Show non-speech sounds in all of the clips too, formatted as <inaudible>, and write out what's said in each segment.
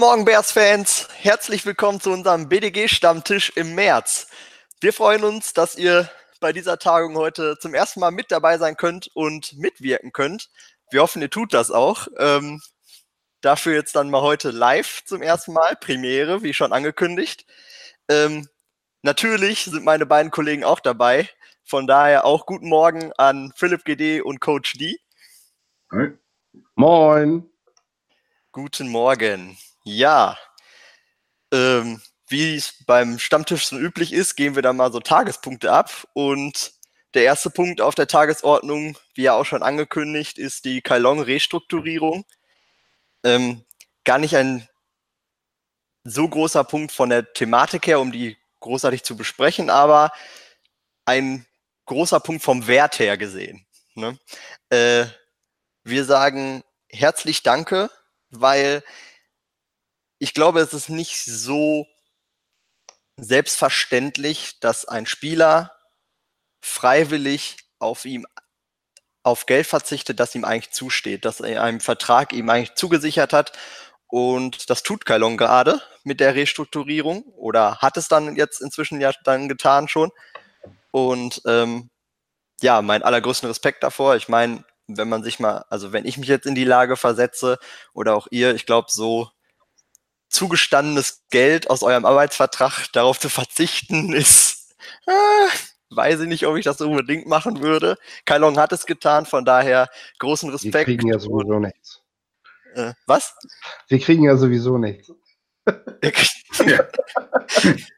Guten Morgen, Bears-Fans. Herzlich willkommen zu unserem BDG-Stammtisch im März. Wir freuen uns, dass ihr bei dieser Tagung heute zum ersten Mal mit dabei sein könnt und mitwirken könnt. Wir hoffen, ihr tut das auch. Ähm, dafür jetzt dann mal heute live zum ersten Mal, Premiere, wie schon angekündigt. Ähm, natürlich sind meine beiden Kollegen auch dabei. Von daher auch guten Morgen an Philipp GD und Coach D. Hi. Moin. Guten Morgen. Ja, ähm, wie es beim Stammtisch so üblich ist, gehen wir da mal so Tagespunkte ab. Und der erste Punkt auf der Tagesordnung, wie ja auch schon angekündigt, ist die Kailong-Restrukturierung. Ähm, gar nicht ein so großer Punkt von der Thematik her, um die großartig zu besprechen, aber ein großer Punkt vom Wert her gesehen. Ne? Äh, wir sagen herzlich Danke, weil ich glaube, es ist nicht so selbstverständlich, dass ein Spieler freiwillig auf ihm auf Geld verzichtet, das ihm eigentlich zusteht, dass er einen Vertrag ihm eigentlich zugesichert hat. Und das tut Kailon gerade mit der Restrukturierung oder hat es dann jetzt inzwischen ja dann getan schon. Und ähm, ja, mein allergrößten Respekt davor. Ich meine, wenn man sich mal, also wenn ich mich jetzt in die Lage versetze oder auch ihr, ich glaube, so zugestandenes Geld aus eurem Arbeitsvertrag darauf zu verzichten, ist, äh, <laughs> weiß ich nicht, ob ich das unbedingt machen würde. Kailong hat es getan, von daher großen Respekt. Wir kriegen ja sowieso nichts. Äh, was? Wir kriegen ja sowieso <laughs> <laughs> nichts.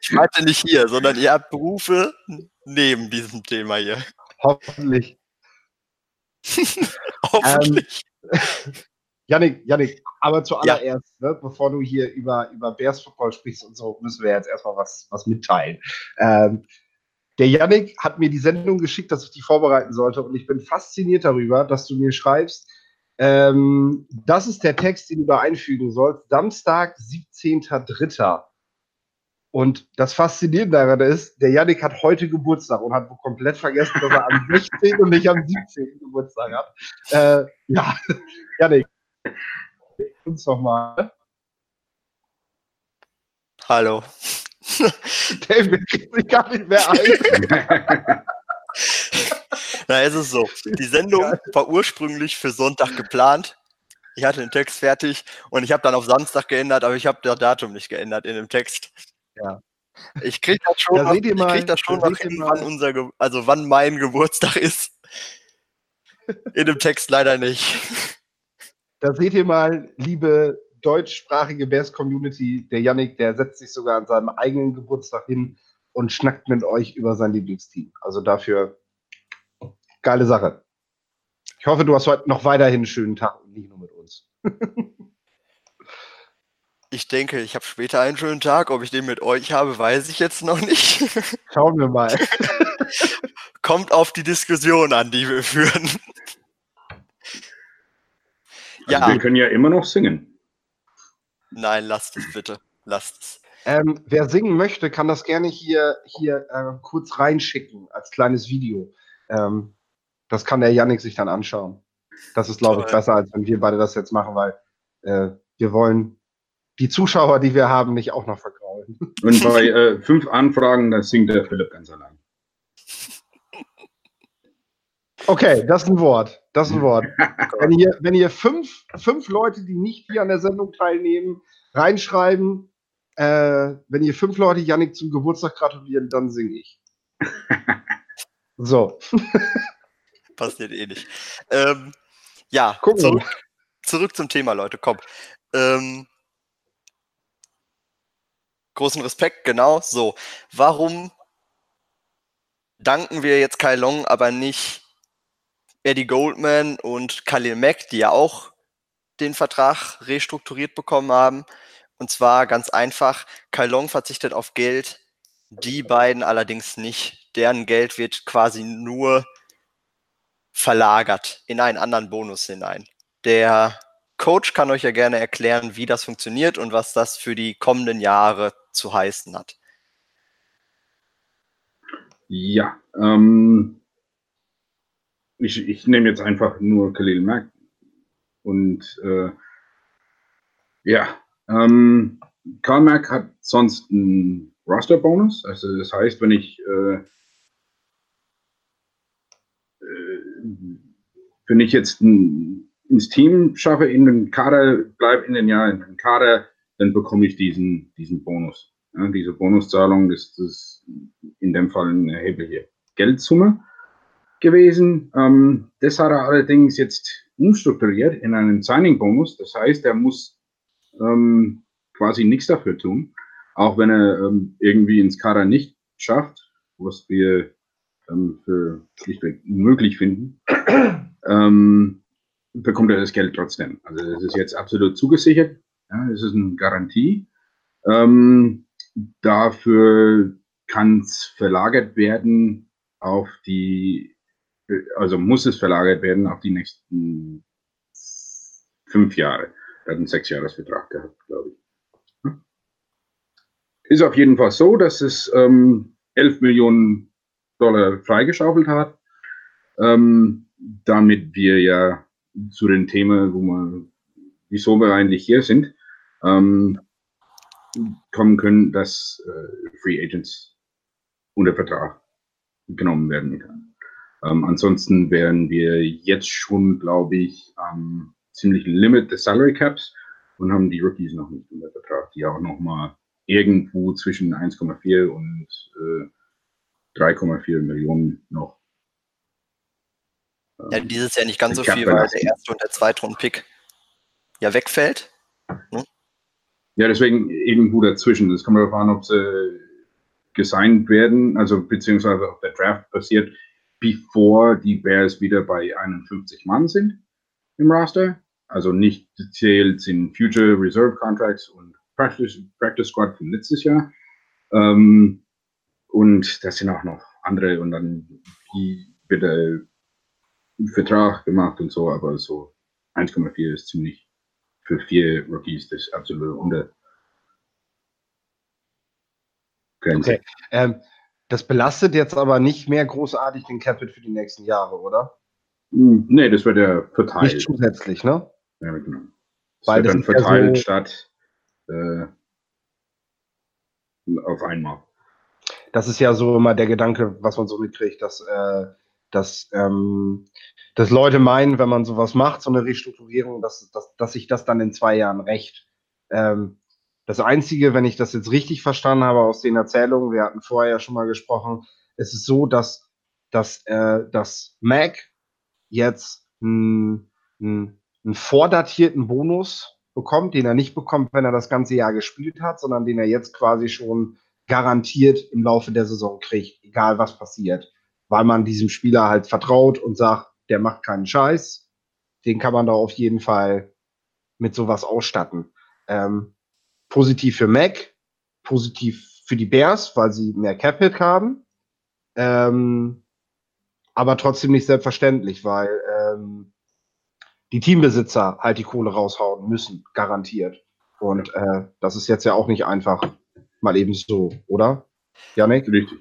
ich meinte nicht hier, sondern ihr habt Berufe neben diesem Thema hier. Hoffentlich. Hoffentlich. Ähm, Janik, Janik, aber zuallererst, ja. ne, bevor du hier über, über Bears Football sprichst und so, müssen wir jetzt erstmal was, was mitteilen. Ähm, der Yannick hat mir die Sendung geschickt, dass ich die vorbereiten sollte und ich bin fasziniert darüber, dass du mir schreibst, ähm, das ist der Text, den du da einfügen sollst. Samstag, 17.03. Und das Faszinierende daran ist, der Yannick hat heute Geburtstag und hat komplett vergessen, dass er am 16. und nicht am 17. Geburtstag hat. Äh, ja, <laughs> Yannick, uns nochmal. Hallo. <laughs> David kriegt sich gar nicht mehr ein. <laughs> Na, es ist so. Die Sendung war ursprünglich für Sonntag geplant. Ich hatte den Text fertig und ich habe dann auf Samstag geändert, aber ich habe das Datum nicht geändert in dem Text. Ja. Ich kriege das schon, da noch, ich mal, krieg das schon noch hin, wann unser, Ge also wann mein Geburtstag ist. In dem Text leider nicht. Da seht ihr mal, liebe deutschsprachige Bears-Community, der Yannick, der setzt sich sogar an seinem eigenen Geburtstag hin und schnackt mit euch über sein Lieblingsteam. Also dafür geile Sache. Ich hoffe, du hast heute noch weiterhin einen schönen Tag und nicht nur mit uns. <laughs> ich denke, ich habe später einen schönen Tag. Ob ich den mit euch habe, weiß ich jetzt noch nicht. Schauen wir mal. <laughs> Kommt auf die Diskussion an, die wir führen. Also ja. Wir können ja immer noch singen. Nein, lasst es bitte. Lasst es. Ähm, wer singen möchte, kann das gerne hier, hier äh, kurz reinschicken als kleines Video. Ähm, das kann der Yannick sich dann anschauen. Das ist, glaube ich, besser, als wenn wir beide das jetzt machen, weil äh, wir wollen die Zuschauer, die wir haben, nicht auch noch vergraulen. <laughs> Und bei äh, fünf Anfragen, da singt der Philipp ganz allein. Okay, das ist ein Wort. Das ist ein Wort. <laughs> wenn, ihr, wenn ihr fünf, fünf Leute, die nicht hier an der Sendung teilnehmen, reinschreiben, äh, wenn ihr fünf Leute Yannick zum Geburtstag gratulieren, dann singe ich. <laughs> So. <laughs> Passiert eh nicht. Ähm, ja, zurück, zurück, zum Thema, Leute, komm. Ähm, großen Respekt, genau, so. Warum danken wir jetzt Kai Long, aber nicht Eddie Goldman und Khalil Mack, die ja auch den Vertrag restrukturiert bekommen haben? Und zwar ganz einfach, Kai Long verzichtet auf Geld, die beiden allerdings nicht. Deren Geld wird quasi nur verlagert in einen anderen Bonus hinein. Der Coach kann euch ja gerne erklären, wie das funktioniert und was das für die kommenden Jahre zu heißen hat. Ja, ähm, ich, ich nehme jetzt einfach nur Khalil Mack und äh, ja, Ähm, Karl Mack hat sonst einen Roster-Bonus. Also das heißt, wenn ich äh, äh, wenn ich jetzt ein, ins Team schaffe, in den Kader, bleibe in den Jahr in den Kader, dann bekomme ich diesen, diesen Bonus. Ja, diese Bonuszahlung ist, ist in dem Fall eine erhebliche Geldsumme gewesen. Ähm, das hat er allerdings jetzt umstrukturiert in einen Signing-Bonus. Das heißt, er muss ähm, quasi nichts dafür tun, auch wenn er ähm, irgendwie ins Kader nicht schafft, was wir ähm, für schlichtweg unmöglich finden, ähm, bekommt er das Geld trotzdem. Also das ist jetzt absolut zugesichert. Ja, das ist eine Garantie. Ähm, dafür kann es verlagert werden auf die, also muss es verlagert werden auf die nächsten fünf Jahre. Er hat einen Sechsjahresvertrag gehabt, glaube ich. Ist auf jeden Fall so, dass es ähm, 11 Millionen Dollar freigeschaufelt hat, ähm, damit wir ja zu den Themen, wo wir, wieso wir eigentlich hier sind, ähm, kommen können, dass äh, Free Agents unter Vertrag genommen werden. Ähm, ansonsten wären wir jetzt schon, glaube ich, am ziemlichen Limit des Salary Caps und haben die Rookies noch nicht unter Vertrag, die auch nochmal irgendwo zwischen 1,4 und äh, 3,4 Millionen noch. Ja, dieses Jahr nicht ganz so viel, weil der erste und der zweite Rundpick ja wegfällt. Hm? Ja, deswegen irgendwo dazwischen. Das kommt darauf an, ob sie gesigned werden, also beziehungsweise ob der Draft passiert, bevor die Bears wieder bei 51 Mann sind im Roster. Also nicht zählt sind Future Reserve Contracts und Practice, Practice Squad von letztes Jahr. Ähm, und das sind auch noch andere und dann wird der Vertrag gemacht und so, aber so 1,4 ist ziemlich für vier Rookies das absolute Unter. Okay. Ähm, das belastet jetzt aber nicht mehr großartig den Capit für die nächsten Jahre, oder? Hm, nee, das wird ja verteilt. Nicht zusätzlich, ne? Ja, genau. Das Weil wird dann verteilt ja so statt äh, auf einmal. Das ist ja so immer der Gedanke, was man so mitkriegt, dass, äh, dass, ähm, dass Leute meinen, wenn man sowas macht, so eine Restrukturierung, dass, dass, dass sich das dann in zwei Jahren rächt. Ähm, das Einzige, wenn ich das jetzt richtig verstanden habe aus den Erzählungen, wir hatten vorher ja schon mal gesprochen, es ist so, dass, dass, äh, dass Mac jetzt einen, einen, einen vordatierten Bonus bekommt, den er nicht bekommt, wenn er das ganze Jahr gespielt hat, sondern den er jetzt quasi schon garantiert im Laufe der Saison kriegt, egal was passiert, weil man diesem Spieler halt vertraut und sagt, der macht keinen Scheiß, den kann man da auf jeden Fall mit sowas ausstatten. Ähm, positiv für Mac, positiv für die Bears, weil sie mehr Cap-Hit haben, ähm, aber trotzdem nicht selbstverständlich, weil ähm, die Teambesitzer halt die Kohle raushauen müssen, garantiert. Und äh, das ist jetzt ja auch nicht einfach mal eben so, oder? Janik? Richtig.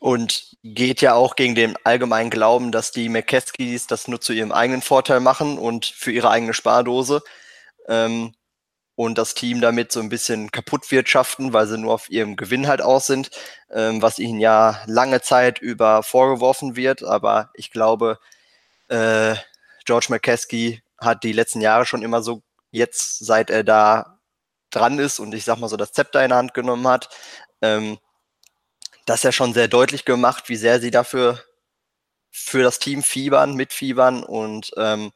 Und geht ja auch gegen den allgemeinen Glauben, dass die McKeskis das nur zu ihrem eigenen Vorteil machen und für ihre eigene Spardose. Ähm, und das Team damit so ein bisschen kaputt wirtschaften, weil sie nur auf ihrem Gewinn halt aus sind, ähm, was ihnen ja lange Zeit über vorgeworfen wird. Aber ich glaube, äh, George McCaskey hat die letzten Jahre schon immer so, jetzt seit er da dran ist und ich sag mal so das Zepter in der Hand genommen hat, ähm, das ja schon sehr deutlich gemacht, wie sehr sie dafür für das Team fiebern, mitfiebern und ähm,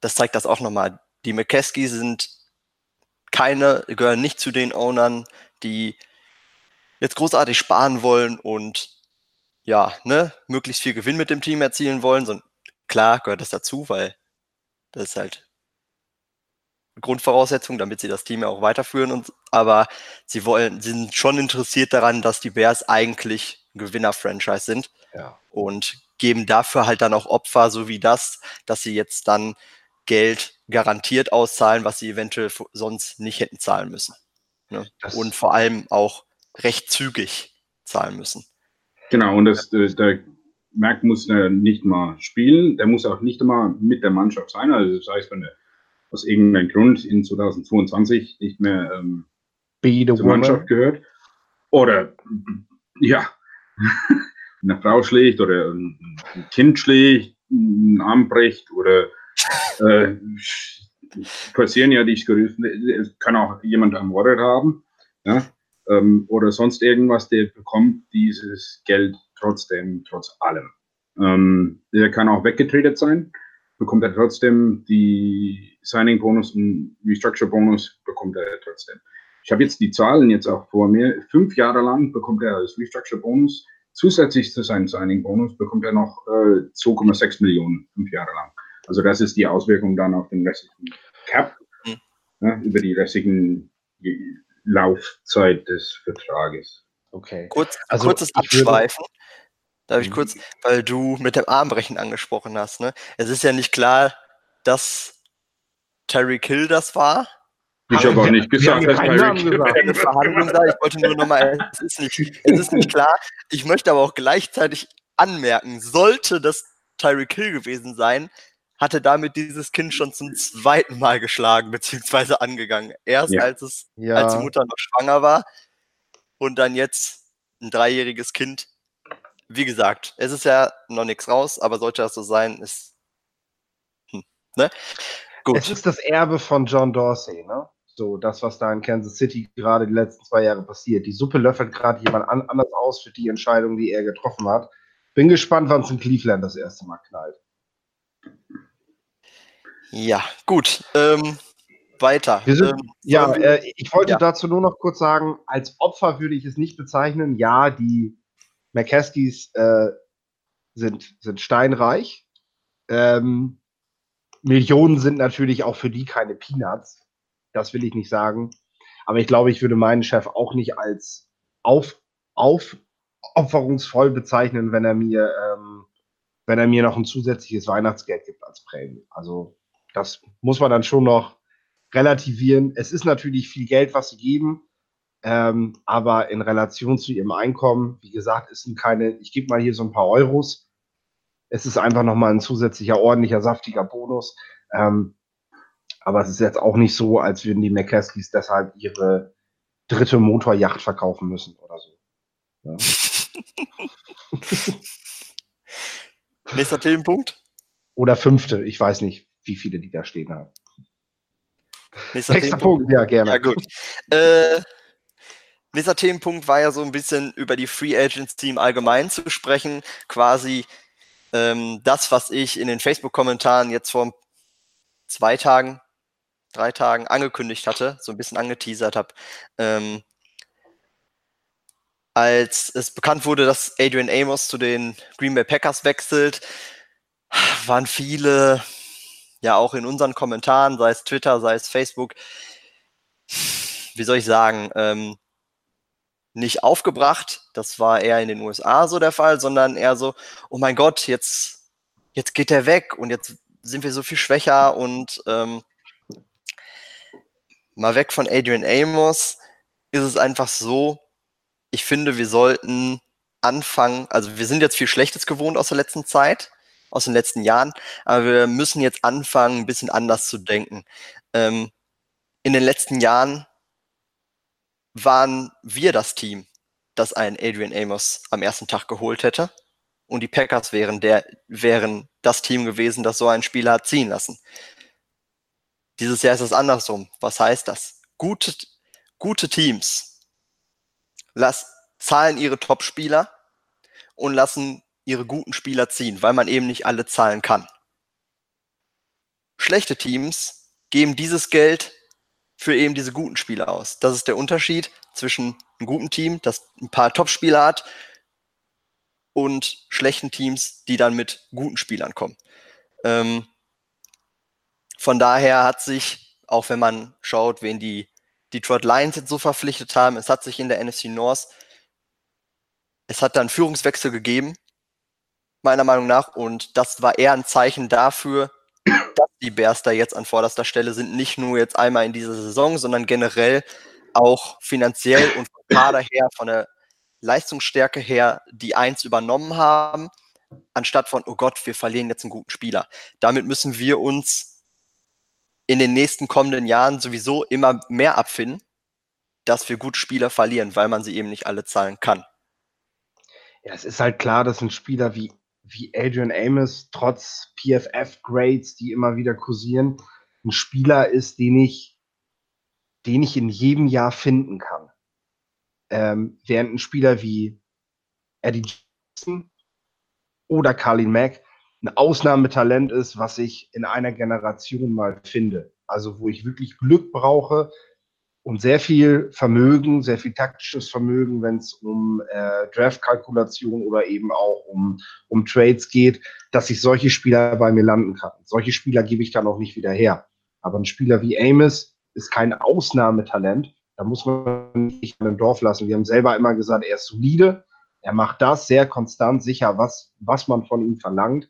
das zeigt das auch nochmal. Die McCaskey sind keine, gehören nicht zu den Ownern, die jetzt großartig sparen wollen und ja, ne, möglichst viel Gewinn mit dem Team erzielen wollen, sondern Klar gehört das dazu, weil das ist halt Grundvoraussetzung, damit sie das Team ja auch weiterführen. Und, aber sie wollen, sind schon interessiert daran, dass die Bears eigentlich ein Gewinner-Franchise sind. Ja. Und geben dafür halt dann auch Opfer, so wie das, dass sie jetzt dann Geld garantiert auszahlen, was sie eventuell sonst nicht hätten zahlen müssen. Ne? Und vor allem auch recht zügig zahlen müssen. Genau, und das, das, da Merck muss nicht mal spielen, der muss auch nicht mal mit der Mannschaft sein. Also das heißt, wenn er aus irgendeinem Grund in 2022 nicht mehr ähm, zur Mannschaft gehört. Oder <clears throat> ja, <laughs> eine Frau schlägt oder ein Kind schlägt, einen Arm bricht oder äh, passieren ja die skurrilsten, es kann auch jemand ermordet haben, ja, ähm, oder sonst irgendwas, der bekommt dieses Geld trotzdem, trotz allem. Ähm, der kann auch weggetradet sein, bekommt er trotzdem die Signing-Bonus und Restructure-Bonus, bekommt er trotzdem. Ich habe jetzt die Zahlen jetzt auch vor mir. Fünf Jahre lang bekommt er als Restructure-Bonus zusätzlich zu seinem Signing-Bonus bekommt er noch äh, 2,6 Millionen fünf Jahre lang. Also das ist die Auswirkung dann auf den restlichen Cap mhm. ja, über die restlichen Laufzeit des Vertrages. Okay. Kurz, also kurzes Abschweifen. Darf ich mhm. kurz, weil du mit dem Armbrechen angesprochen hast. Ne? Es ist ja nicht klar, dass Terry Kill das war. Ich habe auch nicht gesagt, dass Terry Kill Ich wollte nur nochmal, es ist, nicht, es ist nicht klar. Ich möchte aber auch gleichzeitig anmerken, sollte das Tyreek Kill gewesen sein, hatte damit dieses Kind schon zum zweiten Mal geschlagen bzw. angegangen. Erst ja. als es ja. als die Mutter noch schwanger war und dann jetzt ein dreijähriges Kind. Wie gesagt, es ist ja noch nichts raus, aber sollte das so sein, ist hm, ne? Gut. Es ist das Erbe von John Dorsey, ne? So, das, was da in Kansas City gerade die letzten zwei Jahre passiert. Die Suppe löffelt gerade jemand an, anders aus für die Entscheidung, die er getroffen hat. Bin gespannt, wann es in Cleveland das erste Mal knallt. Ja, gut. Ähm, weiter. Sind, ähm, ja, äh, ich wollte ja. dazu nur noch kurz sagen, als Opfer würde ich es nicht bezeichnen. Ja, die McCaskies äh, sind, sind steinreich. Ähm, Millionen sind natürlich auch für die keine Peanuts. Das will ich nicht sagen. Aber ich glaube, ich würde meinen Chef auch nicht als auf, aufopferungsvoll bezeichnen, wenn er mir, ähm, wenn er mir noch ein zusätzliches Weihnachtsgeld gibt als Prämie. Also das muss man dann schon noch relativieren. Es ist natürlich viel Geld, was sie geben, ähm, aber in Relation zu ihrem Einkommen, wie gesagt, ist keine, ich gebe mal hier so ein paar Euros. Es ist einfach nochmal ein zusätzlicher, ordentlicher, saftiger Bonus. Ähm, aber es ist jetzt auch nicht so, als würden die McCaskies deshalb ihre dritte Motorjacht verkaufen müssen oder so. Ja. <laughs> Nächster Themenpunkt? Oder fünfte, ich weiß nicht wie viele die da stehen haben. Nächster, Nächster Punkt, ja, gerne. Ja, gut. Äh, nächster Themenpunkt war ja so ein bisschen über die Free Agents Team allgemein zu sprechen. Quasi ähm, das, was ich in den Facebook-Kommentaren jetzt vor zwei Tagen, drei Tagen angekündigt hatte, so ein bisschen angeteasert habe. Ähm, als es bekannt wurde, dass Adrian Amos zu den Green Bay Packers wechselt, waren viele ja auch in unseren Kommentaren, sei es Twitter, sei es Facebook, wie soll ich sagen, ähm, nicht aufgebracht. Das war eher in den USA so der Fall, sondern eher so, oh mein Gott, jetzt, jetzt geht er weg und jetzt sind wir so viel schwächer und ähm, mal weg von Adrian Amos ist es einfach so, ich finde, wir sollten anfangen, also wir sind jetzt viel Schlechtes gewohnt aus der letzten Zeit aus den letzten Jahren, aber wir müssen jetzt anfangen, ein bisschen anders zu denken. Ähm, in den letzten Jahren waren wir das Team, das einen Adrian Amos am ersten Tag geholt hätte. Und die Packers wären, der, wären das Team gewesen, das so einen Spieler hat ziehen lassen. Dieses Jahr ist es andersrum. Was heißt das? Gute, gute Teams lass, zahlen ihre Top-Spieler und lassen ihre guten Spieler ziehen, weil man eben nicht alle zahlen kann. Schlechte Teams geben dieses Geld für eben diese guten Spieler aus. Das ist der Unterschied zwischen einem guten Team, das ein paar Top-Spieler hat, und schlechten Teams, die dann mit guten Spielern kommen. Ähm, von daher hat sich, auch wenn man schaut, wen die Detroit Lions jetzt so verpflichtet haben, es hat sich in der NFC North, es hat dann Führungswechsel gegeben meiner Meinung nach. Und das war eher ein Zeichen dafür, dass die Bears da jetzt an vorderster Stelle sind. Nicht nur jetzt einmal in dieser Saison, sondern generell auch finanziell und vom Kader her, von der Leistungsstärke her, die eins übernommen haben, anstatt von, oh Gott, wir verlieren jetzt einen guten Spieler. Damit müssen wir uns in den nächsten kommenden Jahren sowieso immer mehr abfinden, dass wir gute Spieler verlieren, weil man sie eben nicht alle zahlen kann. Ja, es ist halt klar, dass ein Spieler wie, wie Adrian Amos trotz PFF-Grades, die immer wieder kursieren, ein Spieler ist, den ich, den ich in jedem Jahr finden kann. Ähm, während ein Spieler wie Eddie Jackson oder Carlin Mack ein Ausnahmetalent ist, was ich in einer Generation mal finde. Also wo ich wirklich Glück brauche, und sehr viel Vermögen, sehr viel taktisches Vermögen, wenn es um äh, Draft-Kalkulation oder eben auch um, um Trades geht, dass ich solche Spieler bei mir landen kann. Solche Spieler gebe ich dann auch nicht wieder her. Aber ein Spieler wie Amos ist kein Ausnahmetalent. Da muss man nicht in einem Dorf lassen. Wir haben selber immer gesagt, er ist solide. Er macht das sehr konstant, sicher, was, was man von ihm verlangt.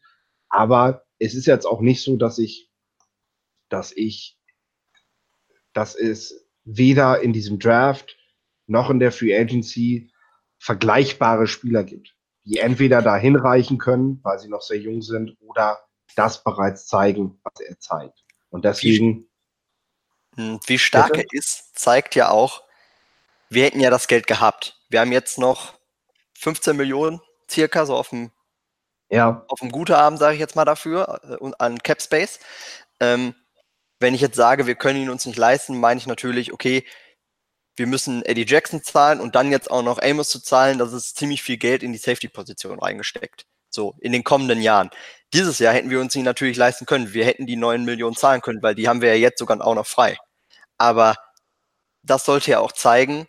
Aber es ist jetzt auch nicht so, dass ich, dass ich, das ist weder in diesem Draft noch in der Free Agency vergleichbare Spieler gibt, die entweder da hinreichen können, weil sie noch sehr jung sind, oder das bereits zeigen, was er zeigt. Und deswegen. Wie, hm, wie stark er ist, zeigt ja auch, wir hätten ja das Geld gehabt. Wir haben jetzt noch 15 Millionen circa so auf dem, ja. auf dem guten Abend, sage ich jetzt mal dafür, äh, an Cap Space. Ähm, wenn ich jetzt sage, wir können ihn uns nicht leisten, meine ich natürlich, okay, wir müssen Eddie Jackson zahlen und dann jetzt auch noch Amos zu zahlen, das ist ziemlich viel Geld in die Safety-Position reingesteckt. So, in den kommenden Jahren. Dieses Jahr hätten wir uns ihn natürlich leisten können. Wir hätten die 9 Millionen zahlen können, weil die haben wir ja jetzt sogar auch noch frei. Aber das sollte ja auch zeigen,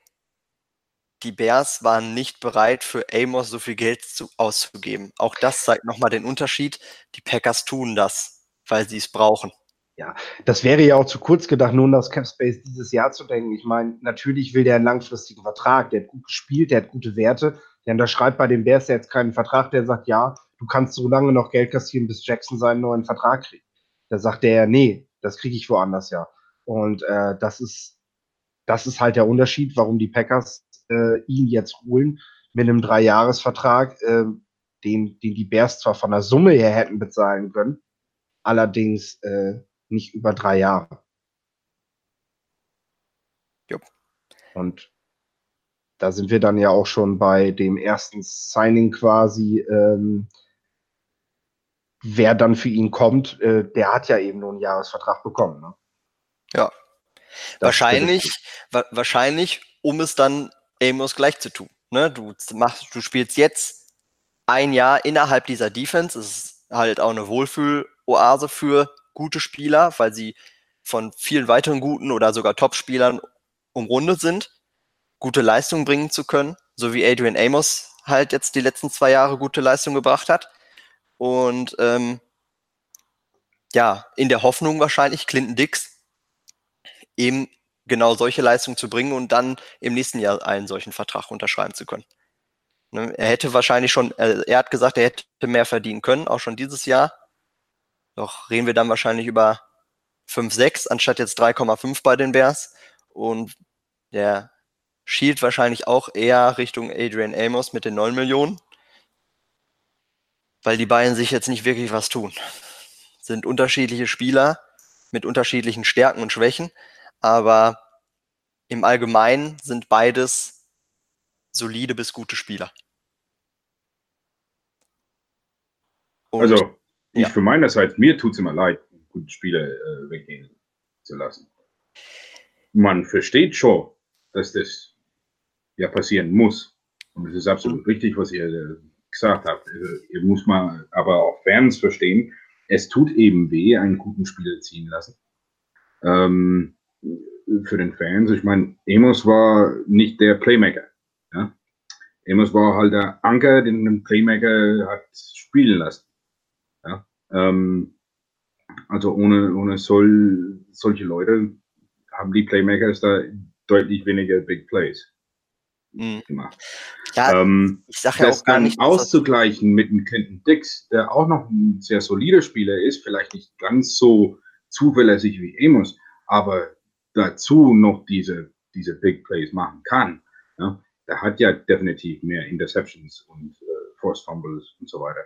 die Bears waren nicht bereit, für Amos so viel Geld zu, auszugeben. Auch das zeigt nochmal den Unterschied. Die Packers tun das, weil sie es brauchen. Ja, das wäre ja auch zu kurz gedacht, um das Cap Space dieses Jahr zu denken. Ich meine, natürlich will der einen langfristigen Vertrag, der hat gut gespielt, der hat gute Werte. Der unterschreibt bei den Bears jetzt keinen Vertrag, der sagt, ja, du kannst so lange noch Geld kassieren, bis Jackson seinen neuen Vertrag kriegt. Da sagt der, nee, das kriege ich woanders ja. Und äh, das ist, das ist halt der Unterschied, warum die Packers äh, ihn jetzt holen mit einem Dreijahresvertrag, äh, den, den die Bears zwar von der Summe her hätten bezahlen können, allerdings äh, nicht über drei Jahre. Jupp. Und da sind wir dann ja auch schon bei dem ersten Signing quasi. Ähm, wer dann für ihn kommt, äh, der hat ja eben nur einen Jahresvertrag bekommen. Ne? Ja. Das wahrscheinlich, wa wahrscheinlich, um es dann Amos gleich zu tun. Ne? Du, machst, du spielst jetzt ein Jahr innerhalb dieser Defense. Es ist halt auch eine Wohlfühl-Oase für gute Spieler, weil sie von vielen weiteren guten oder sogar Top-Spielern umrundet sind, gute Leistungen bringen zu können, so wie Adrian Amos halt jetzt die letzten zwei Jahre gute Leistung gebracht hat. Und ähm, ja, in der Hoffnung wahrscheinlich, Clinton Dix eben genau solche Leistungen zu bringen und dann im nächsten Jahr einen solchen Vertrag unterschreiben zu können. Ne, er hätte wahrscheinlich schon, er hat gesagt, er hätte mehr verdienen können, auch schon dieses Jahr. Doch reden wir dann wahrscheinlich über 5, 6 anstatt jetzt 3,5 bei den Bears. Und der schielt wahrscheinlich auch eher Richtung Adrian Amos mit den 9 Millionen. Weil die beiden sich jetzt nicht wirklich was tun. Sind unterschiedliche Spieler mit unterschiedlichen Stärken und Schwächen. Aber im Allgemeinen sind beides solide bis gute Spieler. Und also ich ja. für meinerseits, mir tut es immer leid, gute Spieler äh, weggehen zu lassen. Man versteht schon, dass das ja passieren muss. Und es ist absolut mhm. richtig, was ihr äh, gesagt habt. Also, ihr muss mal aber auch Fans verstehen, es tut eben weh, einen guten Spieler ziehen lassen. Ähm, für den Fans. Ich meine, Amos war nicht der Playmaker. Ja? Amos war halt der Anker, den ein Playmaker hat spielen lassen. Ähm, also ohne, ohne sol, solche Leute haben die Playmakers da deutlich weniger Big Plays mhm. gemacht. Ja, ähm, ich sage ja auch gar nicht. Auszugleichen mit einem Clinton Dix, der auch noch ein sehr solider Spieler ist, vielleicht nicht ganz so zuverlässig wie Amos, aber dazu noch diese, diese Big Plays machen kann. Ja? Der hat ja definitiv mehr Interceptions und äh, Force Fumbles und so weiter.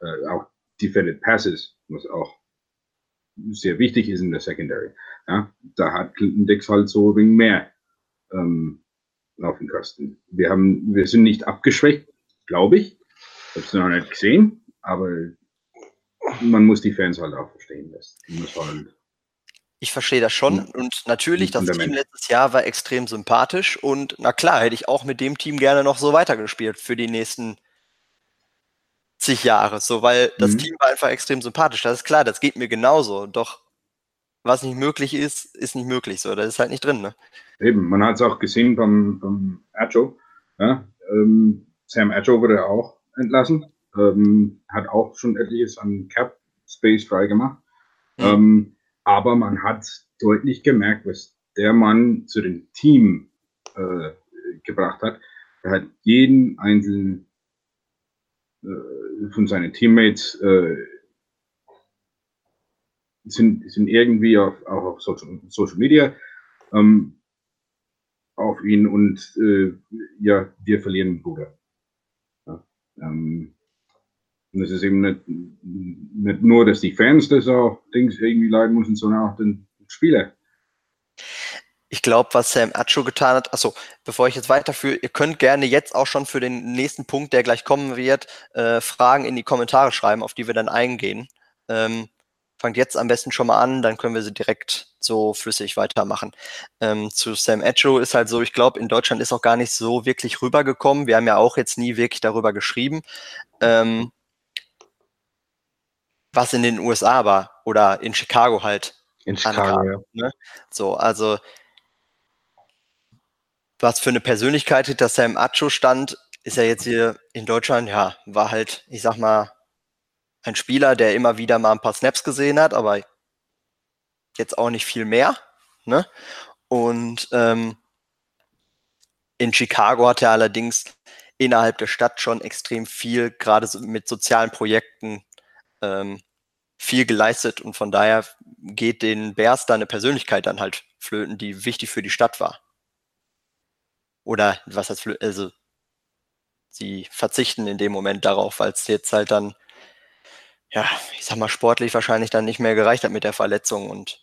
Äh, auch Defended Passes, was auch sehr wichtig ist in der Secondary. Ja, da hat Clinton Dix halt so ein wenig mehr ähm, auf dem Kasten. Wir haben, wir sind nicht abgeschwächt, glaube ich. Ich habe es noch nicht gesehen, aber man muss die Fans halt auch verstehen. Das muss halt ich verstehe das schon. Und natürlich, das Team letztes Jahr war extrem sympathisch. Und na klar, hätte ich auch mit dem Team gerne noch so weitergespielt für die nächsten zig Jahre. So, weil das mhm. Team war einfach extrem sympathisch. Das ist klar, das geht mir genauso. Doch was nicht möglich ist, ist nicht möglich. So, das ist halt nicht drin. Ne? Eben, man hat es auch gesehen beim, beim Acho. Ja? Ähm, Sam Acho wurde auch entlassen. Ähm, hat auch schon etliches an Cap Space frei gemacht. Mhm. Ähm, aber man hat deutlich gemerkt, was der Mann zu dem Team äh, gebracht hat. Er hat jeden einzelnen von seinen Teammates äh, sind, sind irgendwie auf, auch auf Social, Social Media ähm, auf ihn und äh, ja, wir verlieren einen Bruder. Ja, ähm, und es ist eben nicht, nicht nur, dass die Fans das auch Dings irgendwie leiden müssen, sondern auch den Spieler. Ich glaube, was Sam Acho getan hat, achso, bevor ich jetzt weiterführe, ihr könnt gerne jetzt auch schon für den nächsten Punkt, der gleich kommen wird, äh, Fragen in die Kommentare schreiben, auf die wir dann eingehen. Ähm, fangt jetzt am besten schon mal an, dann können wir sie direkt so flüssig weitermachen. Ähm, zu Sam Acho ist halt so, ich glaube, in Deutschland ist auch gar nicht so wirklich rübergekommen. Wir haben ja auch jetzt nie wirklich darüber geschrieben. Ähm, was in den USA war oder in Chicago halt. In Chicago, ja. Ne? So, also was für eine Persönlichkeit hinter Sam Acho stand, ist er jetzt hier in Deutschland, ja, war halt, ich sag mal, ein Spieler, der immer wieder mal ein paar Snaps gesehen hat, aber jetzt auch nicht viel mehr. Ne? Und ähm, in Chicago hat er allerdings innerhalb der Stadt schon extrem viel, gerade so mit sozialen Projekten ähm, viel geleistet und von daher geht den Bears da eine Persönlichkeit dann halt flöten, die wichtig für die Stadt war. Oder was flöten, also sie verzichten in dem Moment darauf, weil es jetzt halt dann, ja, ich sag mal, sportlich wahrscheinlich dann nicht mehr gereicht hat mit der Verletzung und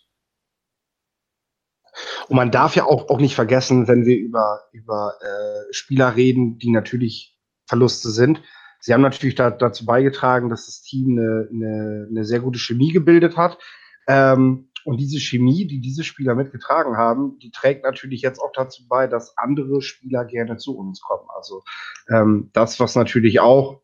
und man darf ja auch, auch nicht vergessen, wenn wir über, über äh, Spieler reden, die natürlich Verluste sind, Sie haben natürlich da, dazu beigetragen, dass das Team eine, eine, eine sehr gute Chemie gebildet hat. Ähm, und diese Chemie, die diese Spieler mitgetragen haben, die trägt natürlich jetzt auch dazu bei, dass andere Spieler gerne zu uns kommen. Also ähm, das, was natürlich auch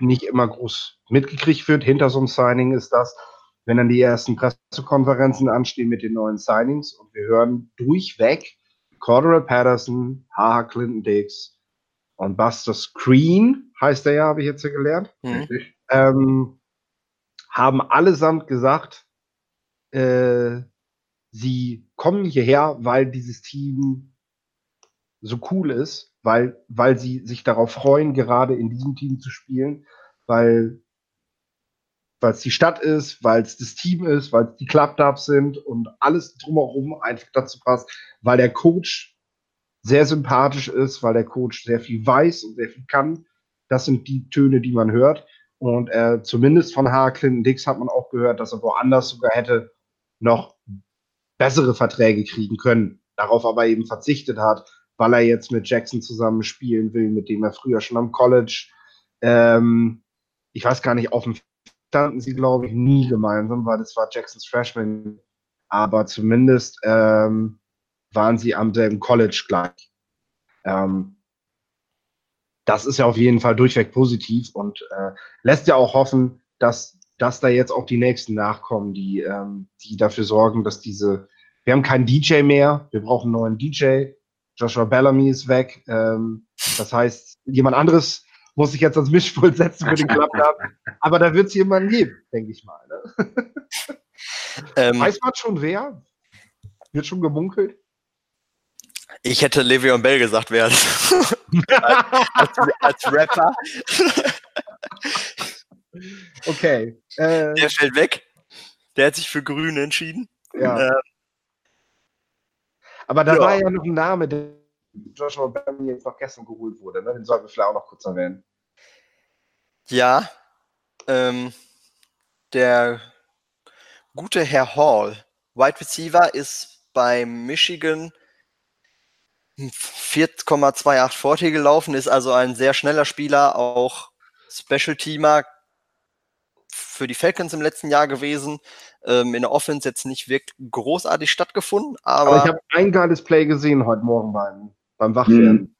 nicht immer groß mitgekriegt wird hinter so einem Signing, ist das, wenn dann die ersten Pressekonferenzen anstehen mit den neuen Signings und wir hören durchweg Cordero Patterson, Haha Clinton Dix und Buster Screen heißt er ja, habe ich jetzt hier gelernt, mhm. ähm, haben allesamt gesagt, äh, sie kommen hierher, weil dieses Team so cool ist, weil, weil sie sich darauf freuen, gerade in diesem Team zu spielen, weil weil es die Stadt ist, weil es das Team ist, weil es die Club-Dubs sind und alles drumherum einfach dazu passt, weil der Coach sehr sympathisch ist, weil der Coach sehr viel weiß und sehr viel kann das sind die Töne, die man hört. Und äh, zumindest von H. Clinton Dix hat man auch gehört, dass er woanders sogar hätte noch bessere Verträge kriegen können. Darauf aber eben verzichtet hat, weil er jetzt mit Jackson zusammen spielen will, mit dem er früher schon am College. Ähm, ich weiß gar nicht, dem standen sie, glaube ich, nie gemeinsam, weil das war Jacksons Freshman. Aber zumindest ähm, waren sie am selben College gleich. Ähm, das ist ja auf jeden Fall durchweg positiv und äh, lässt ja auch hoffen, dass, dass da jetzt auch die nächsten nachkommen, die, ähm, die dafür sorgen, dass diese, wir haben keinen DJ mehr, wir brauchen einen neuen DJ. Joshua Bellamy ist weg. Ähm, das heißt, jemand anderes muss sich jetzt ans Mischpult setzen für den Club Aber da wird es jemanden geben, denke ich mal. Ne? <laughs> Ähm, Weiß man schon wer? Wird schon gemunkelt? Ich hätte Le'Veon Bell gesagt werden. <laughs> als, als, Rapper. Okay. Äh, Der fällt weg. Der hat sich für Grüne entschieden. Ja. Äh, Aber da ja. war ja noch ein Name, der Joshua Bell jetzt noch gestern geholt wurde. Ne? Den sollten wir vielleicht auch noch kurz erwähnen. Ja. Ähm, der gute Herr Hall, Wide Receiver, ist bei Michigan 4,28 40 gelaufen, ist also ein sehr schneller Spieler, auch Special Teamer für die Falcons im letzten Jahr gewesen. Ähm, in der Offense jetzt nicht wirklich großartig stattgefunden, aber. aber ich habe ein geiles Play gesehen heute Morgen beim, beim Wachwerden. Mhm.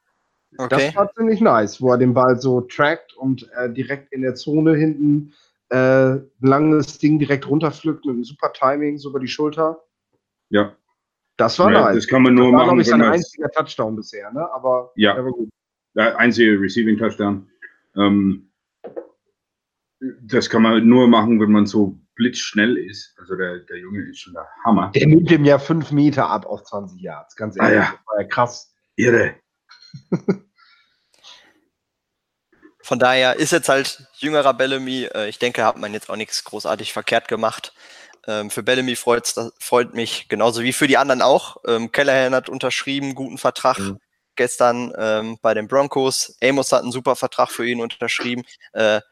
Okay. Das war ziemlich nice, wo er den Ball so trackt und äh, direkt in der Zone hinten äh, ein langes Ding direkt runterpflückt mit einem super Timing, so über die Schulter. Ja. Das war ja, nice. Das kann man nur das war, machen. Das war, ich, sein einziger Touchdown bisher, ne? Aber ja, der war gut. Der einzige Receiving Touchdown. Ähm, das kann man nur machen, wenn man so blitzschnell ist. Also der, der Junge ist schon der Hammer. Der nimmt ihm ja fünf Meter ab auf 20 Yards, ganz ehrlich. Ah, ja. Das war ja krass. Irre. <laughs> Von daher ist jetzt halt jüngerer Bellamy. Äh, ich denke, hat man jetzt auch nichts großartig verkehrt gemacht. Ähm, für Bellamy freut freut mich genauso wie für die anderen auch. Ähm, Callahan hat unterschrieben, guten Vertrag mhm. gestern ähm, bei den Broncos. Amos hat einen super Vertrag für ihn unterschrieben. Äh,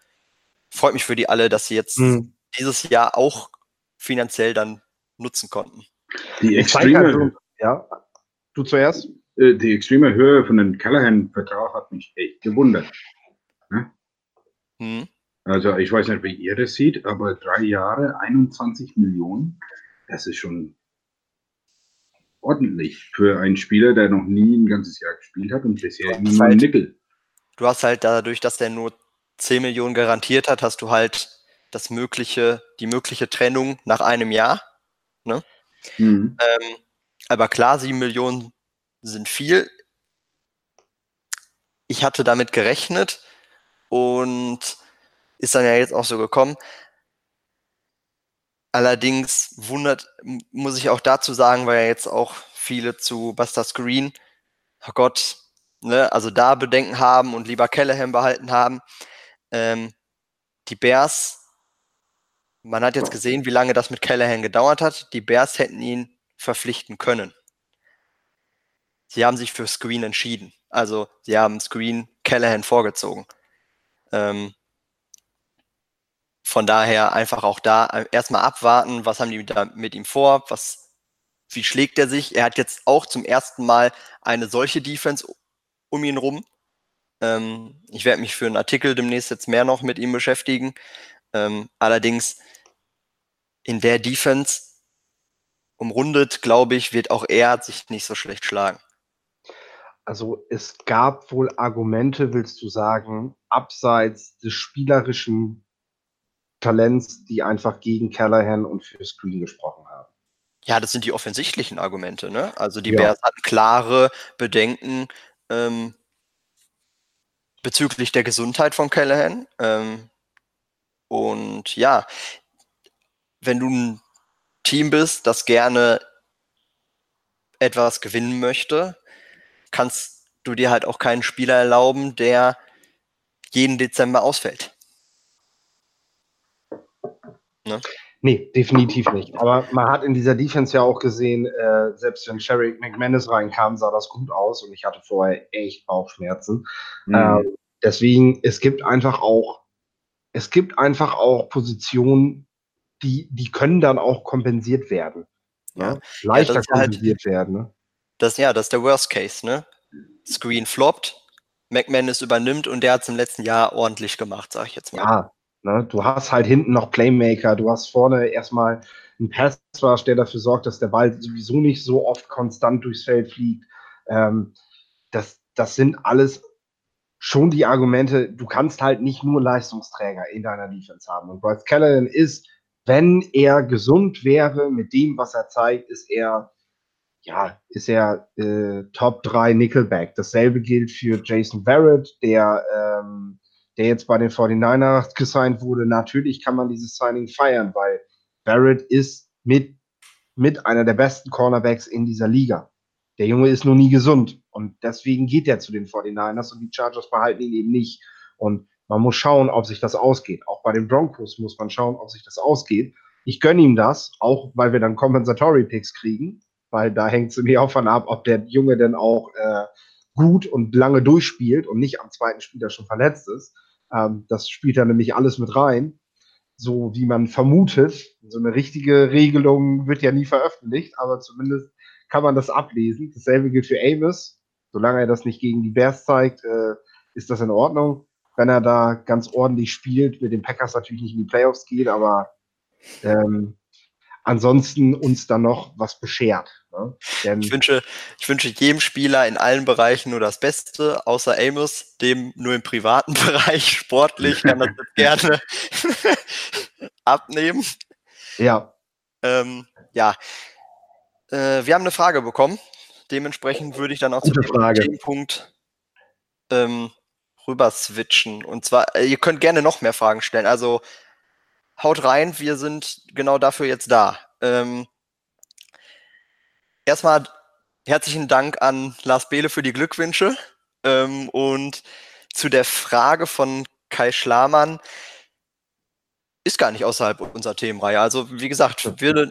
freut mich für die alle, dass sie jetzt mhm. dieses Jahr auch finanziell dann nutzen konnten. Die extreme, ja, du zuerst. Äh, die extreme Höhe von dem Callahan-Vertrag hat mich echt gewundert. Ne? Mhm. Also ich weiß nicht, wie ihr das seht, aber drei Jahre, 21 Millionen, das ist schon ordentlich für einen Spieler, der noch nie ein ganzes Jahr gespielt hat und bisher nur halt, ein Nickel. Du hast halt dadurch, dass der nur 10 Millionen garantiert hat, hast du halt das mögliche, die mögliche Trennung nach einem Jahr. Ne? Mhm. Ähm, aber klar, 7 Millionen sind viel. Ich hatte damit gerechnet und ist dann ja jetzt auch so gekommen. Allerdings wundert, muss ich auch dazu sagen, weil ja jetzt auch viele zu Buster Screen, oh Gott, ne, also da Bedenken haben und lieber Callahan behalten haben. Ähm, die Bears, man hat jetzt gesehen, wie lange das mit Callahan gedauert hat. Die Bears hätten ihn verpflichten können. Sie haben sich für Screen entschieden. Also sie haben Screen Callahan vorgezogen. Ähm, von daher einfach auch da äh, erstmal abwarten, was haben die mit ihm vor, was, wie schlägt er sich. Er hat jetzt auch zum ersten Mal eine solche Defense um ihn rum. Ähm, ich werde mich für einen Artikel demnächst jetzt mehr noch mit ihm beschäftigen. Ähm, allerdings in der Defense umrundet, glaube ich, wird auch er sich nicht so schlecht schlagen. Also es gab wohl Argumente, willst du sagen, abseits des spielerischen Talents, die einfach gegen Callahan und für Screen gesprochen haben. Ja, das sind die offensichtlichen Argumente. Ne? Also die ja. Bears hatten klare Bedenken ähm, bezüglich der Gesundheit von Callahan. Ähm, und ja, wenn du ein Team bist, das gerne etwas gewinnen möchte, kannst du dir halt auch keinen Spieler erlauben, der jeden Dezember ausfällt. Ne? Nee, definitiv nicht. Aber man hat in dieser Defense ja auch gesehen, äh, selbst wenn Sherry McManus reinkam, sah das gut aus und ich hatte vorher echt Bauchschmerzen. Mhm. Ähm, deswegen, es gibt einfach auch, es gibt einfach auch Positionen, die, die können dann auch kompensiert werden. Ja? Leichter ja, halt kompensiert halt, werden. Ne? Das, ja, das ist der Worst Case, ne? Screen floppt, McManus übernimmt und der hat es im letzten Jahr ordentlich gemacht, sag ich jetzt mal. Ja, Ne? Du hast halt hinten noch Playmaker, du hast vorne erstmal einen Pass der dafür sorgt, dass der Ball sowieso nicht so oft konstant durchs Feld fliegt. Ähm, das, das sind alles schon die Argumente, du kannst halt nicht nur Leistungsträger in deiner Defense haben. Und Bryce Callahan ist, wenn er gesund wäre mit dem, was er zeigt, ist er, ja, ist er äh, Top 3 Nickelback. Dasselbe gilt für Jason Barrett, der ähm, der jetzt bei den 49ers gesigned wurde, natürlich kann man dieses Signing feiern, weil Barrett ist mit, mit einer der besten Cornerbacks in dieser Liga. Der Junge ist noch nie gesund und deswegen geht er zu den 49ers und die Chargers behalten ihn eben nicht. Und man muss schauen, ob sich das ausgeht. Auch bei den Broncos muss man schauen, ob sich das ausgeht. Ich gönne ihm das, auch weil wir dann Compensatory Picks kriegen, weil da hängt es mir auch von ab, ob der Junge denn auch äh, gut und lange durchspielt und nicht am zweiten Spieler schon verletzt ist. Ähm, das spielt da nämlich alles mit rein. so wie man vermutet. So eine richtige Regelung wird ja nie veröffentlicht, aber zumindest kann man das ablesen. Dasselbe gilt für Amos. Solange er das nicht gegen die Bears zeigt, äh, ist das in Ordnung. Wenn er da ganz ordentlich spielt, mit den Packers natürlich nicht in die Playoffs geht, aber ähm, ansonsten uns dann noch was beschert. Ne? ich, wünsche, ich wünsche jedem Spieler in allen Bereichen nur das Beste, außer Amos, dem nur im privaten <laughs> Bereich sportlich kann das gerne <laughs> abnehmen. Ja. Ähm, ja. Äh, wir haben eine Frage bekommen. Dementsprechend würde ich dann auch Gute zu dem Punkt ähm, rüber switchen. Und zwar, äh, ihr könnt gerne noch mehr Fragen stellen. Also haut rein, wir sind genau dafür jetzt da. Ähm, erstmal herzlichen Dank an Lars Behle für die Glückwünsche. Ähm, und zu der Frage von Kai Schlamann ist gar nicht außerhalb unserer Themenreihe. Also, wie gesagt, wir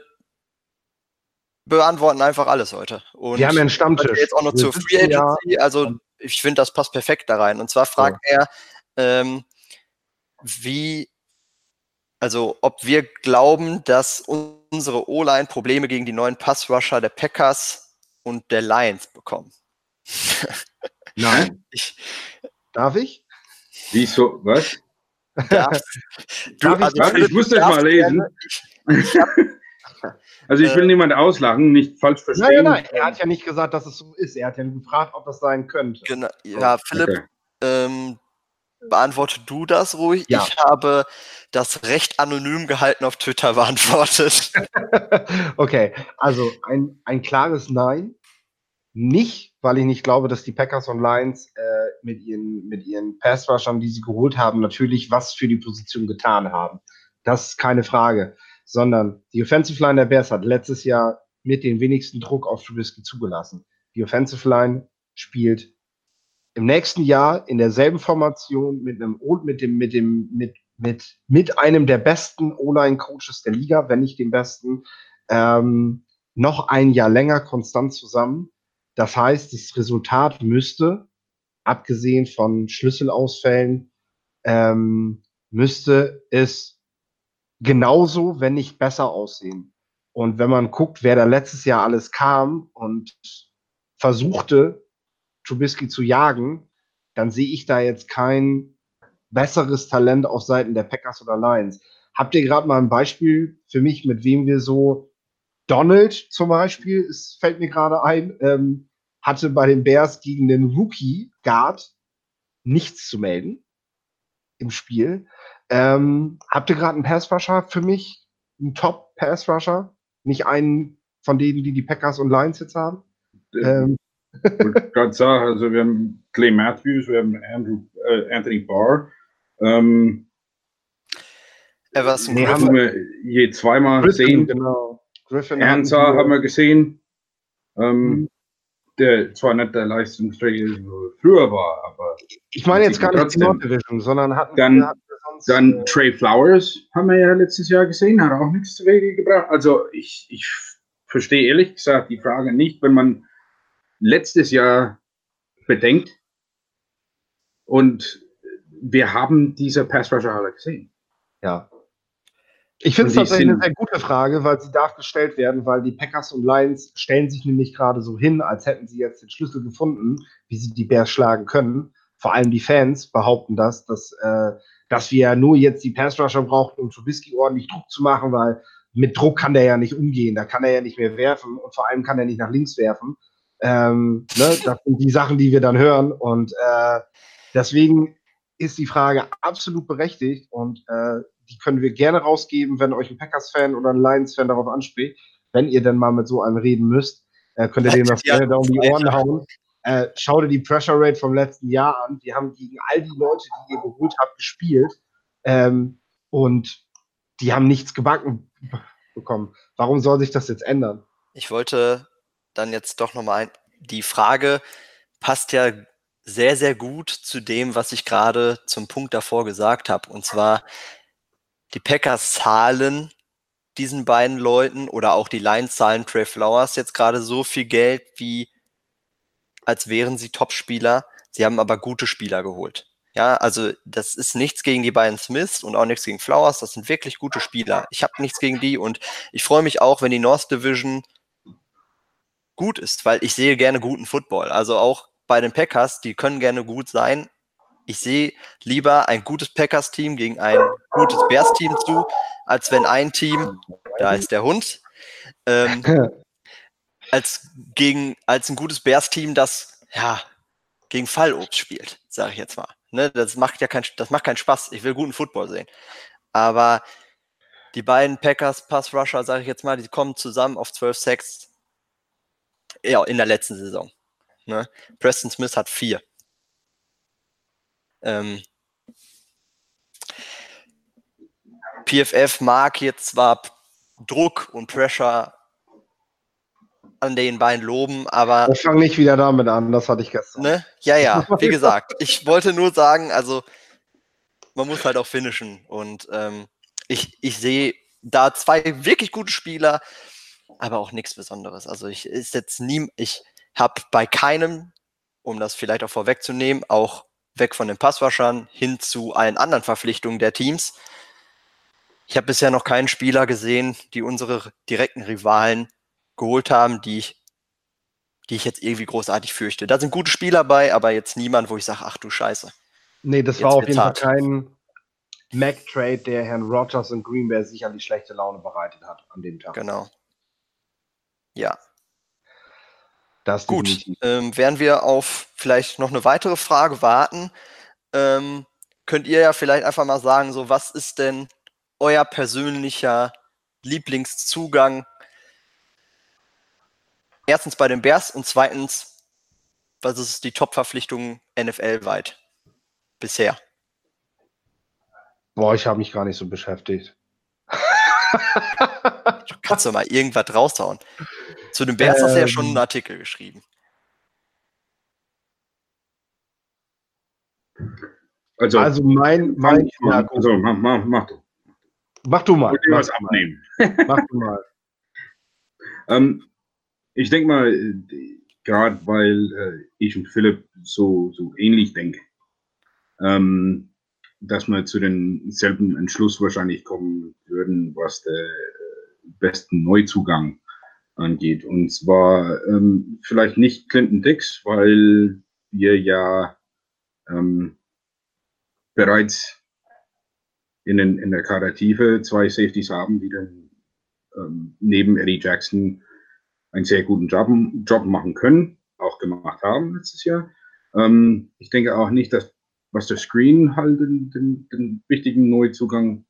beantworten einfach alles heute. Und wir haben ja einen Stammtisch. Jetzt auch noch zur Free Agency. Also, ich finde, das passt perfekt da rein. Und zwar fragt ja. er, ähm, wie also ob wir glauben, dass unsere O-Line Probleme gegen die neuen Passrusher der Packers und der Lions bekommen. <laughs> Nein. Ich, Darf ich? Wieso? Was? Darf, <laughs> du, Darf ich, also, ich muss das mal lesen. <laughs> Also ich will äh, niemand auslachen, nicht falsch verstehen. Nein, nein, nein, er hat ja nicht gesagt, dass es so ist. Er hat ja gefragt, ob das sein könnte. Genau, ja, Philipp, okay. ähm, beantworte du das ruhig. Ja. Ich habe das recht anonym gehalten auf Twitter beantwortet. <laughs> okay, also ein, ein klares Nein. Nicht, weil ich nicht glaube, dass die Packers und Lions äh, mit ihren, mit ihren Pass-Rushern, die sie geholt haben, natürlich was für die Position getan haben. Das ist keine Frage. Sondern die Offensive Line der Bears hat letztes Jahr mit den wenigsten Druck auf Trubisky zugelassen. Die Offensive Line spielt im nächsten Jahr in derselben Formation mit einem mit dem mit dem mit mit mit einem der besten O-Line-Coaches der Liga, wenn nicht dem besten, ähm, noch ein Jahr länger konstant zusammen. Das heißt, das Resultat müsste, abgesehen von Schlüsselausfällen, ähm, müsste es genauso, wenn nicht besser aussehen. Und wenn man guckt, wer da letztes Jahr alles kam und versuchte, Trubisky zu jagen, dann sehe ich da jetzt kein besseres Talent auf Seiten der Packers oder Lions. Habt ihr gerade mal ein Beispiel für mich, mit wem wir so Donald zum Beispiel, es fällt mir gerade ein, ähm, hatte bei den Bears gegen den Rookie Guard nichts zu melden im Spiel. Ähm, habt ihr gerade einen Pass-Rusher für mich? Einen Top-Pass-Rusher? Nicht einen von denen, die die Packers und Lions jetzt haben? Ähm, ich gerade sagen, also wir haben Clay Matthews, wir haben Andrew, äh, Anthony Barr. Ähm, Everson nee, haben wir je zweimal Griffin, gesehen. Genau. Griffin Ansar haben wir gesehen. Ähm, mhm. Der zwar nicht der Leistungsträger früher war, aber. Ich meine jetzt gar nicht die Norddivision, sondern hatten dann, wir, hatten wir sonst, Dann äh, Trey Flowers haben wir ja letztes Jahr gesehen, hat auch nichts zu Wege gebracht. Also ich, ich verstehe ehrlich gesagt die Frage nicht, wenn man letztes Jahr bedenkt und wir haben diese Pass Rusher alle gesehen. Ja. Ich finde es tatsächlich eine sehr gute Frage, weil sie darf gestellt werden, weil die Packers und Lions stellen sich nämlich gerade so hin, als hätten sie jetzt den Schlüssel gefunden, wie sie die Bears schlagen können. Vor allem die Fans behaupten das, dass, äh, dass wir nur jetzt die Pass Rusher brauchen, um Trubisky ordentlich Druck zu machen, weil mit Druck kann der ja nicht umgehen, da kann er ja nicht mehr werfen und vor allem kann er nicht nach links werfen. Ähm, ne, das sind die Sachen, die wir dann hören. Und äh, deswegen ist die Frage absolut berechtigt und äh, die können wir gerne rausgeben, wenn euch ein Packers-Fan oder ein Lions-Fan darauf anspricht. Wenn ihr denn mal mit so einem reden müsst, äh, könnt ihr dem das gerne da um die Ohren hauen. Äh, schau dir die Pressure Rate vom letzten Jahr an. Wir haben gegen all die Leute, die ihr geholt habt, gespielt. Ähm, und die haben nichts gebacken bekommen. Warum soll sich das jetzt ändern? Ich wollte dann jetzt doch nochmal die Frage passt ja sehr, sehr gut zu dem, was ich gerade zum Punkt davor gesagt habe. Und zwar, die Packers zahlen diesen beiden Leuten oder auch die Lions zahlen Trey Flowers jetzt gerade so viel Geld, wie als wären sie Topspieler. Sie haben aber gute Spieler geholt. Ja, also das ist nichts gegen die beiden Smiths und auch nichts gegen Flowers. Das sind wirklich gute Spieler. Ich habe nichts gegen die und ich freue mich auch, wenn die North Division gut ist, weil ich sehe gerne guten Football. Also auch bei den Packers, die können gerne gut sein. Ich sehe lieber ein gutes Packers-Team gegen ein gutes Bears-Team zu, als wenn ein Team, da ist der Hund, ähm, <laughs> als gegen als ein gutes Bears-Team, das ja gegen Fallobst spielt, sage ich jetzt mal. Ne, das macht ja kein, das macht keinen Spaß. Ich will guten Football sehen. Aber die beiden Packers Pass Rusher, sage ich jetzt mal, die kommen zusammen auf 12 Sacks. Ja, in der letzten Saison. Ne? Preston Smith hat vier. Ähm, PFF mag jetzt zwar Druck und Pressure an den beiden loben, aber. Ich fange nicht wieder damit an, das hatte ich gestern. Ne? Ja, ja, <laughs> wie gesagt, ich wollte nur sagen, also man muss halt auch finishen und ähm, ich, ich sehe da zwei wirklich gute Spieler, aber auch nichts Besonderes. Also ich ist jetzt nie, ich habe bei keinem, um das vielleicht auch vorwegzunehmen, auch weg von den Passwaschern hin zu allen anderen Verpflichtungen der Teams. Ich habe bisher noch keinen Spieler gesehen, die unsere direkten Rivalen geholt haben, die ich, die ich jetzt irgendwie großartig fürchte. Da sind gute Spieler bei, aber jetzt niemand, wo ich sage, ach du Scheiße. Nee, das jetzt war auf jeden Fall kein Mac-Trade, der Herrn Rogers und Green Bay sicherlich schlechte Laune bereitet hat an dem Tag. Genau. Ja. Das Gut, ähm, werden wir auf vielleicht noch eine weitere Frage warten. Ähm, könnt ihr ja vielleicht einfach mal sagen, so was ist denn euer persönlicher Lieblingszugang erstens bei den Bears und zweitens, was ist die Top-Verpflichtung NFL-weit bisher? Boah, ich habe mich gar nicht so beschäftigt. du kannst doch mal irgendwas raushauen. Zu den Bears ähm, hast du ja schon einen ähm. Artikel geschrieben. Also, also mein, mein ja, also mach, mach, mach du. Mach du mal. Ich was abnehmen. <laughs> Mach du mal. <laughs> ähm, ich denke mal, gerade weil äh, ich und Philipp so, so ähnlich denken, ähm, dass wir zu denselben Entschluss wahrscheinlich kommen würden, was der äh, besten Neuzugang angeht. Und zwar ähm, vielleicht nicht Clinton Dix, weil wir ja ähm, bereits in, den, in der Kadertiefe zwei Safeties haben, die dann ähm, neben Eddie Jackson einen sehr guten Job, Job machen können, auch gemacht haben letztes Jahr. Ähm, ich denke auch nicht, dass was der Screen halt den, den, den wichtigen Neuzugang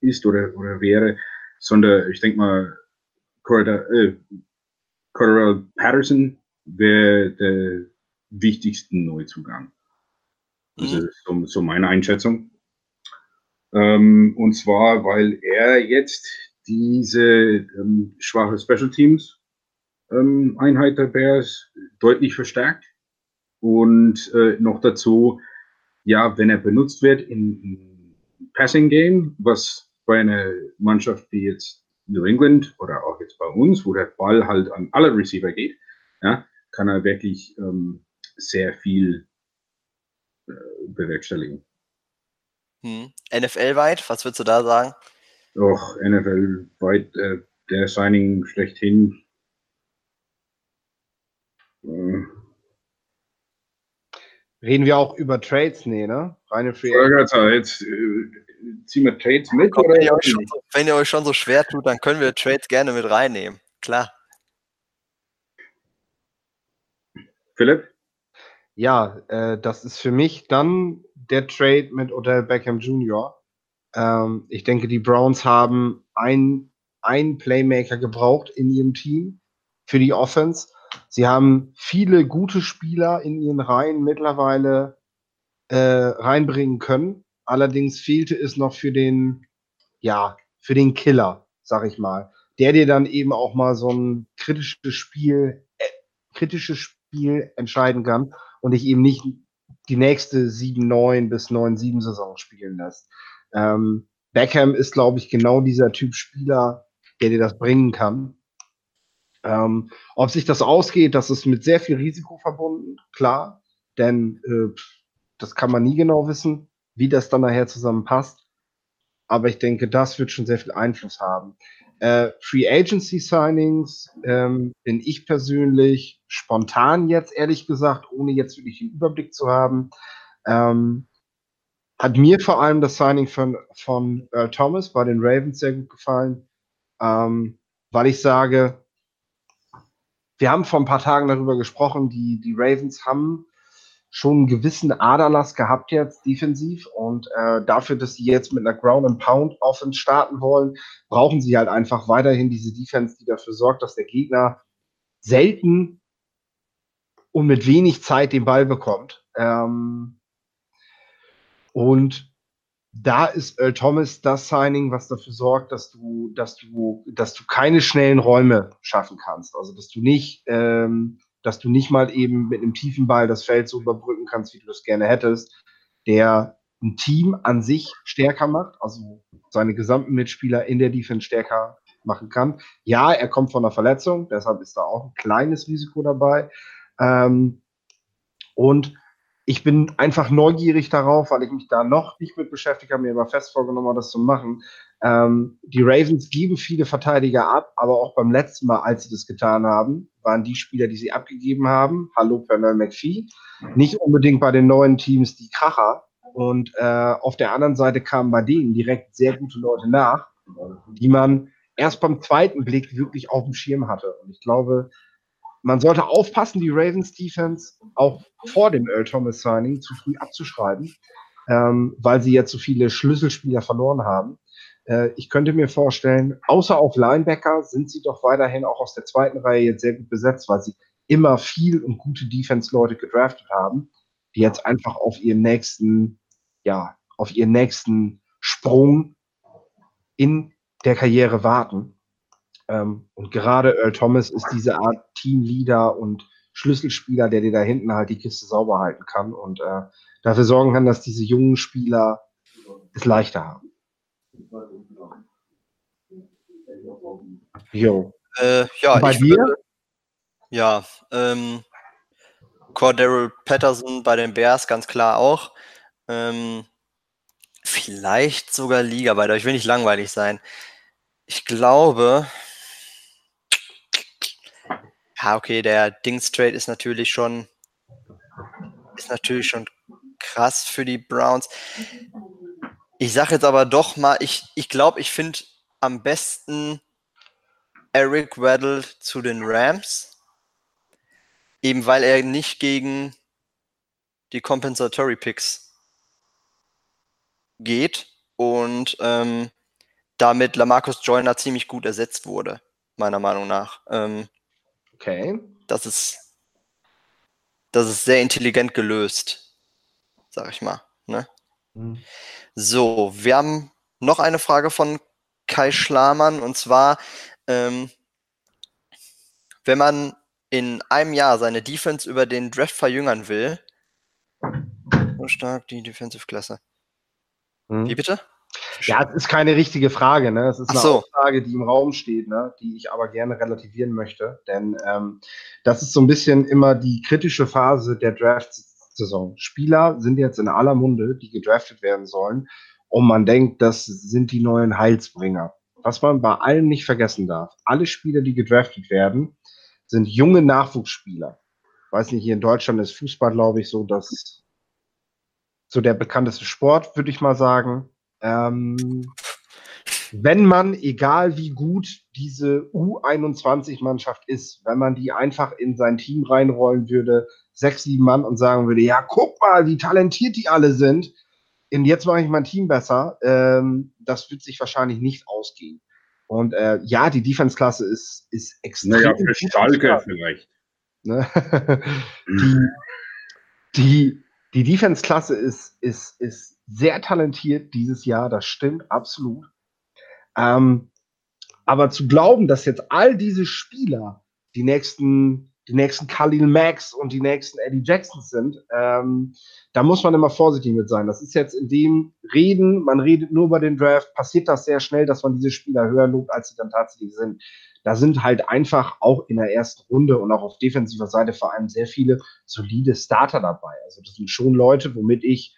ist oder, oder wäre, sondern ich denke mal, Cordell äh, Patterson wäre der wichtigste Neuzugang. Das mhm. ist so, so meine Einschätzung. Ähm, und zwar, weil er jetzt diese ähm, schwache Special Teams ähm, Einheit der Bears deutlich verstärkt. Und äh, noch dazu, ja, wenn er benutzt wird im, im Passing Game, was bei einer Mannschaft wie jetzt New England oder auch jetzt bei uns, wo der Ball halt an alle Receiver geht, ja, kann er wirklich ähm, sehr viel äh, bewerkstelligen. Hm. NFL-weit, was würdest du da sagen? Doch, NFL-weit äh, der Signing schlechthin Reden wir auch über Trades? Nee, ne? Reine Free Jetzt äh, ziehen wir Trades mit? Komm, wenn, ihr so, wenn, ihr euch schon so schwer tut, dann können wir Trades gerne mit reinnehmen. Klar. Philipp? Ja, äh, das ist für mich dann der Trade mit Odell Beckham Jr. Ähm, ich denke, die Browns haben einen Playmaker gebraucht in ihrem Team für die Offense. Sie haben viele gute Spieler in ihren Reihen mittlerweile äh, reinbringen können. Allerdings fehlte es noch für den, ja, für den Killer, sag ich mal, der dir dann eben auch mal so ein kritisches Spiel, äh, kritisches Spiel entscheiden kann und dich eben nicht die nächste 7-9 bis 9-7 Saison spielen lässt. Ähm, Beckham ist, glaube ich, genau dieser Typ Spieler, der dir das bringen kann. Ähm, ob sich das ausgeht, das ist mit sehr viel Risiko verbunden, klar. Denn äh, Das kann man nie genau wissen, wie das dann nachher zusammenpasst. Aber ich denke, das wird schon sehr viel Einfluss haben. Äh, Free Agency Signings ähm, bin ich persönlich spontan jetzt, ehrlich gesagt, ohne jetzt wirklich den Überblick zu haben. Ähm, hat mir vor allem das Signing von, von Earl Thomas bei den Ravens sehr gut gefallen, ähm, weil ich sage, wir haben vor ein paar Tagen darüber gesprochen, die, die Ravens haben schon einen gewissen Aderlass gehabt jetzt defensiv und äh, dafür, dass sie jetzt mit einer Ground and Pound Offense starten wollen, brauchen sie halt einfach weiterhin diese Defense, die dafür sorgt, dass der Gegner selten und mit wenig Zeit den Ball bekommt. Ähm, und da ist Earl Thomas das Signing, was dafür sorgt, dass du, dass du, dass du keine schnellen Räume schaffen kannst. Also dass du nicht, ähm, dass du nicht mal eben mit einem tiefen Ball das Feld so überbrücken kannst, wie du das gerne hättest, der ein Team an sich stärker macht, also seine gesamten Mitspieler in der Defense stärker machen kann. Ja, er kommt von einer Verletzung, deshalb ist da auch ein kleines Risiko dabei. Ähm, und ich bin einfach neugierig darauf, weil ich mich da noch nicht mit beschäftigt habe, mir aber fest vorgenommen das zu machen. Ähm, die Ravens geben viele Verteidiger ab, aber auch beim letzten Mal, als sie das getan haben, waren die Spieler, die sie abgegeben haben, hallo Pernell McPhee, nicht unbedingt bei den neuen Teams die Kracher. Und äh, auf der anderen Seite kamen bei denen direkt sehr gute Leute nach, die man erst beim zweiten Blick wirklich auf dem Schirm hatte. Und ich glaube, man sollte aufpassen, die Ravens Defense auch vor dem Earl Thomas Signing zu früh abzuschreiben, ähm, weil sie jetzt so viele Schlüsselspieler verloren haben. Äh, ich könnte mir vorstellen, außer auf Linebacker sind sie doch weiterhin auch aus der zweiten Reihe jetzt sehr gut besetzt, weil sie immer viel und gute Defense-Leute gedraftet haben, die jetzt einfach auf ihren nächsten, ja, auf ihren nächsten Sprung in der Karriere warten. Ähm, und gerade Earl Thomas ist diese Art Teamleader und Schlüsselspieler, der dir da hinten halt die Kiste sauber halten kann und äh, dafür sorgen kann, dass diese jungen Spieler es leichter haben. Jo. Äh, ja, bei dir? Würde, ja, ähm, Cordero Patterson bei den Bears ganz klar auch. Ähm, vielleicht sogar Liga weiter. Ich will nicht langweilig sein. Ich glaube, ja, okay, der Dings Trade ist natürlich schon ist natürlich schon krass für die Browns. Ich sage jetzt aber doch mal, ich glaube, ich, glaub, ich finde am besten Eric Weddle zu den Rams, eben weil er nicht gegen die Compensatory Picks geht und ähm, damit Lamarcus Joyner ziemlich gut ersetzt wurde, meiner Meinung nach. Ähm, Okay. Das ist, das ist sehr intelligent gelöst, sag ich mal. Ne? Mhm. So, wir haben noch eine Frage von Kai Schlamann und zwar, ähm, wenn man in einem Jahr seine Defense über den Draft verjüngern will, <laughs> so stark die Defensive-Klasse. Mhm. Wie bitte? Ja, es ist keine richtige Frage, ne? Es ist eine so. Frage, die im Raum steht, ne? die ich aber gerne relativieren möchte. Denn ähm, das ist so ein bisschen immer die kritische Phase der Draft-Saison. Spieler sind jetzt in aller Munde, die gedraftet werden sollen, und man denkt, das sind die neuen Heilsbringer. Was man bei allen nicht vergessen darf, alle Spieler, die gedraftet werden, sind junge Nachwuchsspieler. Ich weiß nicht, hier in Deutschland ist Fußball, glaube ich, so das so der bekannteste Sport, würde ich mal sagen. Ähm, wenn man, egal wie gut diese U21-Mannschaft ist, wenn man die einfach in sein Team reinrollen würde, sechs, sieben Mann und sagen würde, ja, guck mal, wie talentiert die alle sind, und jetzt mache ich mein Team besser, ähm, das wird sich wahrscheinlich nicht ausgehen. Und äh, ja, die Defense-Klasse ist, ist extrem. Naja, für Schalke vielleicht. Ne? <laughs> die, die, die Defense-Klasse ist, ist, ist sehr talentiert dieses Jahr, das stimmt absolut. Ähm, aber zu glauben, dass jetzt all diese Spieler die nächsten die nächsten Khalil Max und die nächsten Eddie Jacksons sind, ähm, da muss man immer vorsichtig mit sein. Das ist jetzt in dem Reden, man redet nur über den Draft, passiert das sehr schnell, dass man diese Spieler höher lobt, als sie dann tatsächlich sind. Da sind halt einfach auch in der ersten Runde und auch auf defensiver Seite vor allem sehr viele solide Starter dabei. Also das sind schon Leute, womit ich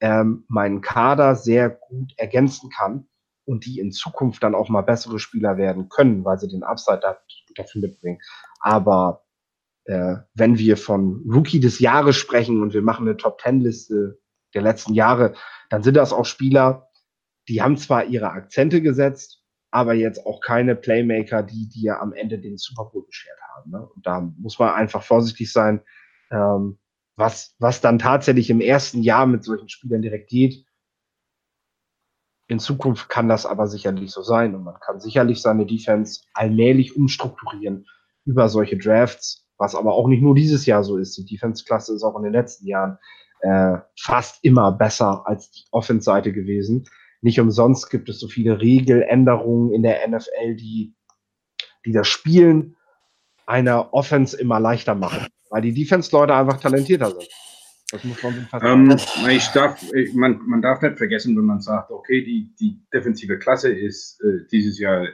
ähm, meinen Kader sehr gut ergänzen kann und die in Zukunft dann auch mal bessere Spieler werden können, weil sie den Upside dafür mitbringen. Aber äh, wenn wir von Rookie des Jahres sprechen und wir machen eine Top Ten Liste der letzten Jahre, dann sind das auch Spieler, die haben zwar ihre Akzente gesetzt, aber jetzt auch keine Playmaker, die dir am Ende den Super Bowl beschert haben. Ne? Und da muss man einfach vorsichtig sein, ähm, was, was dann tatsächlich im ersten Jahr mit solchen Spielern direkt geht. In Zukunft kann das aber sicherlich so sein und man kann sicherlich seine Defense allmählich umstrukturieren über solche Drafts was aber auch nicht nur dieses Jahr so ist. Die Defense-Klasse ist auch in den letzten Jahren äh, fast immer besser als die Offense-Seite gewesen. Nicht umsonst gibt es so viele Regeländerungen in der NFL, die, die das Spielen einer Offense immer leichter machen, weil die Defense-Leute einfach talentierter sind. Das muss man ähm, ich darf, man, man darf nicht vergessen, wenn man sagt, okay, die, die defensive Klasse ist äh, dieses Jahr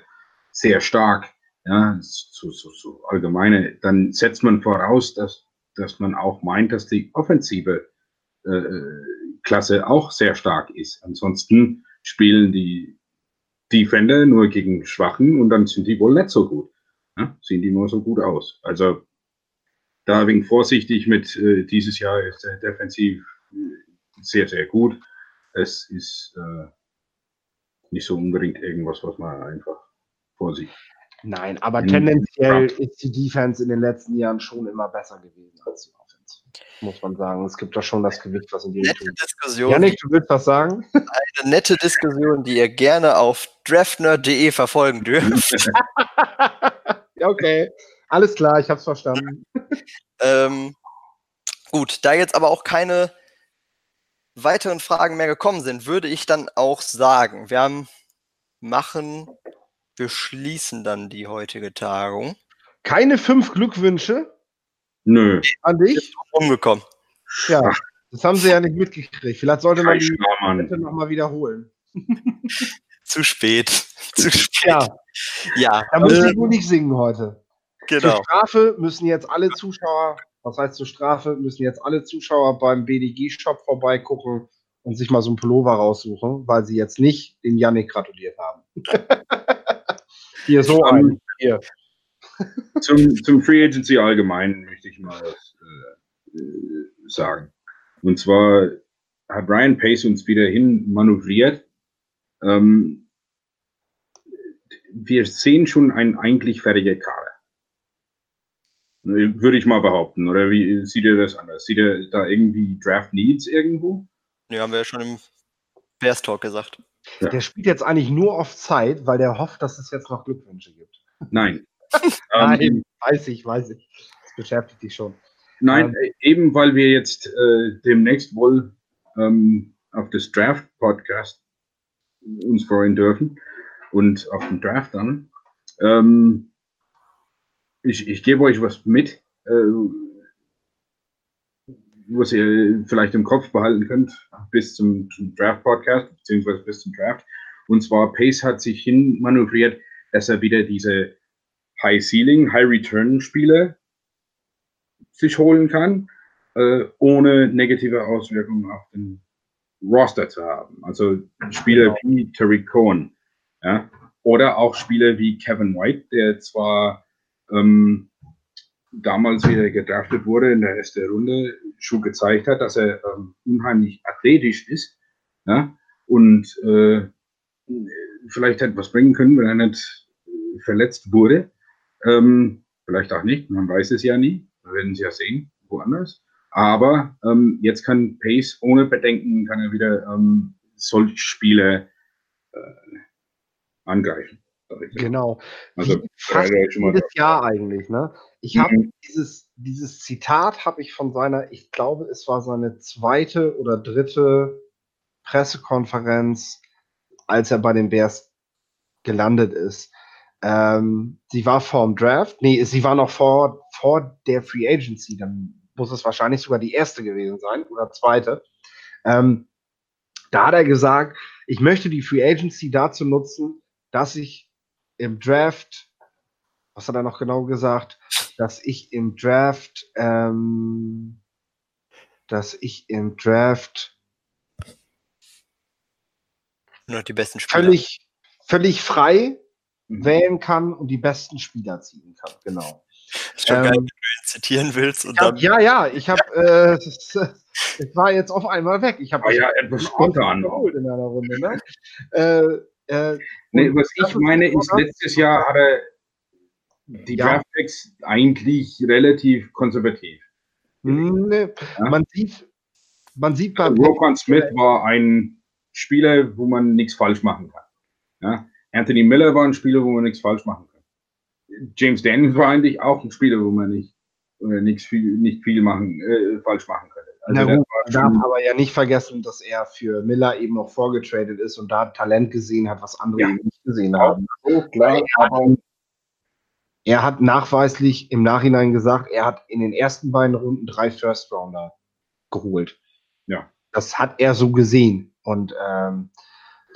sehr stark ja, so, so, so allgemeine, dann setzt man voraus, dass, dass man auch meint, dass die offensive äh, Klasse auch sehr stark ist. Ansonsten spielen die Defender nur gegen Schwachen und dann sind die wohl nicht so gut. Ja, sehen die nur so gut aus. Also da wegen vorsichtig mit äh, dieses Jahr ist der defensiv äh, sehr, sehr gut. Es ist äh, nicht so unbedingt irgendwas, was man einfach vorsieht. Nein, aber mhm. tendenziell ist die Defense in den letzten Jahren schon immer besser gewesen als die Offense. Muss man sagen. Es gibt da schon das Gewicht, was in die Nette Diskussion. Janik, du willst was sagen? Eine nette Diskussion, die ihr gerne auf draftnerd.de verfolgen dürft. <laughs> okay, alles klar, ich hab's verstanden. ähm, gut, da jetzt aber auch keine weiteren Fragen mehr gekommen sind, würde ich dann auch sagen, wir haben machen wir schließen dann die heutige Tagung. Keine fünf Glückwünsche? Nö. An dich? Umgekommen. Ja, das haben sie ja nicht mitgekriegt. Vielleicht sollte man die bitte nochmal wiederholen. <laughs> Zu spät. <laughs> Zu spät. Ja. ja. Da muss äh, ich nur nicht singen heute. Genau. Zur Strafe müssen jetzt alle Zuschauer, was heißt zur Strafe, müssen jetzt alle Zuschauer beim BDG-Shop vorbeigucken und sich mal so ein Pullover raussuchen, weil sie jetzt nicht dem Yannick gratuliert haben. <laughs> Hier so ein. Hier. Zum, zum Free Agency allgemein möchte ich mal was äh, sagen. Und zwar hat Brian Pace uns wieder hin manövriert. Ähm, wir sehen schon ein eigentlich fertiger Kader. Würde ich mal behaupten. Oder wie sieht ihr das anders? Sieht ihr da irgendwie Draft Needs irgendwo? Ja, haben wir ja schon im Bears Talk gesagt. Ja. Der spielt jetzt eigentlich nur auf Zeit, weil der hofft, dass es jetzt noch Glückwünsche gibt. Nein. <laughs> Nein, ähm, weiß ich, weiß ich. Das beschäftigt dich schon. Nein, ähm, eben weil wir jetzt äh, demnächst wohl ähm, auf das Draft-Podcast uns freuen dürfen und auf den Draft dann. Ähm, ich, ich gebe euch was mit. Äh, was ihr vielleicht im Kopf behalten könnt bis zum, zum Draft-Podcast, beziehungsweise bis zum Draft. Und zwar Pace hat sich hin manövriert, dass er wieder diese High-Ceiling, High-Return-Spiele sich holen kann, äh, ohne negative Auswirkungen auf den Roster zu haben. Also Spieler genau. wie Tariq Cohen, ja, oder auch Spieler wie Kevin White, der zwar ähm, damals, wie er gedraftet wurde in der ersten Runde, schon gezeigt hat, dass er ähm, unheimlich athletisch ist ja, und äh, vielleicht etwas bringen können, wenn er nicht äh, verletzt wurde. Ähm, vielleicht auch nicht, man weiß es ja nie. Wir werden es ja sehen, woanders. Aber ähm, jetzt kann Pace ohne Bedenken kann er wieder ähm, solche Spiele äh, angreifen. Genau. Also fast jedes Jahr eigentlich. Ne? Ich habe mhm. dieses, dieses Zitat habe ich von seiner, ich glaube, es war seine zweite oder dritte Pressekonferenz, als er bei den Bears gelandet ist. Ähm, sie war vor dem Draft, nee, sie war noch vor, vor der Free Agency, dann muss es wahrscheinlich sogar die erste gewesen sein oder zweite. Ähm, da hat er gesagt, ich möchte die Free Agency dazu nutzen, dass ich im Draft, was hat er noch genau gesagt, dass ich im Draft, ähm, dass ich im Draft nur die besten Spieler. Völlig, völlig frei mhm. wählen kann und die besten Spieler ziehen kann, genau. Ist schon ähm, geil, wenn du ihn zitieren willst. Und hab, ja, ja, ich habe, äh, es, war jetzt auf einmal weg. Ich habe oh, ja etwas spontan in einer Runde. Ne? äh, äh, nee, was ich meine, ist, letztes Jahr hat er die ja. Draftpicks eigentlich relativ konservativ. Nee, ja? Man sieht, man sieht beim Roquan Smith war ein Spieler, wo man nichts falsch machen kann. Ja? Anthony Miller war ein Spieler, wo man nichts falsch machen kann. James Daniels war eigentlich auch ein Spieler, wo man nicht, äh, nichts viel, nicht viel machen, äh, falsch machen könnte. Also Na gut, man darf aber ja nicht vergessen, dass er für Miller eben noch vorgetradet ist und da Talent gesehen hat, was andere ja. eben nicht gesehen haben. Oh, klar, aber er hat nachweislich im Nachhinein gesagt, er hat in den ersten beiden Runden drei First Rounder geholt. Ja. Das hat er so gesehen. Und ähm,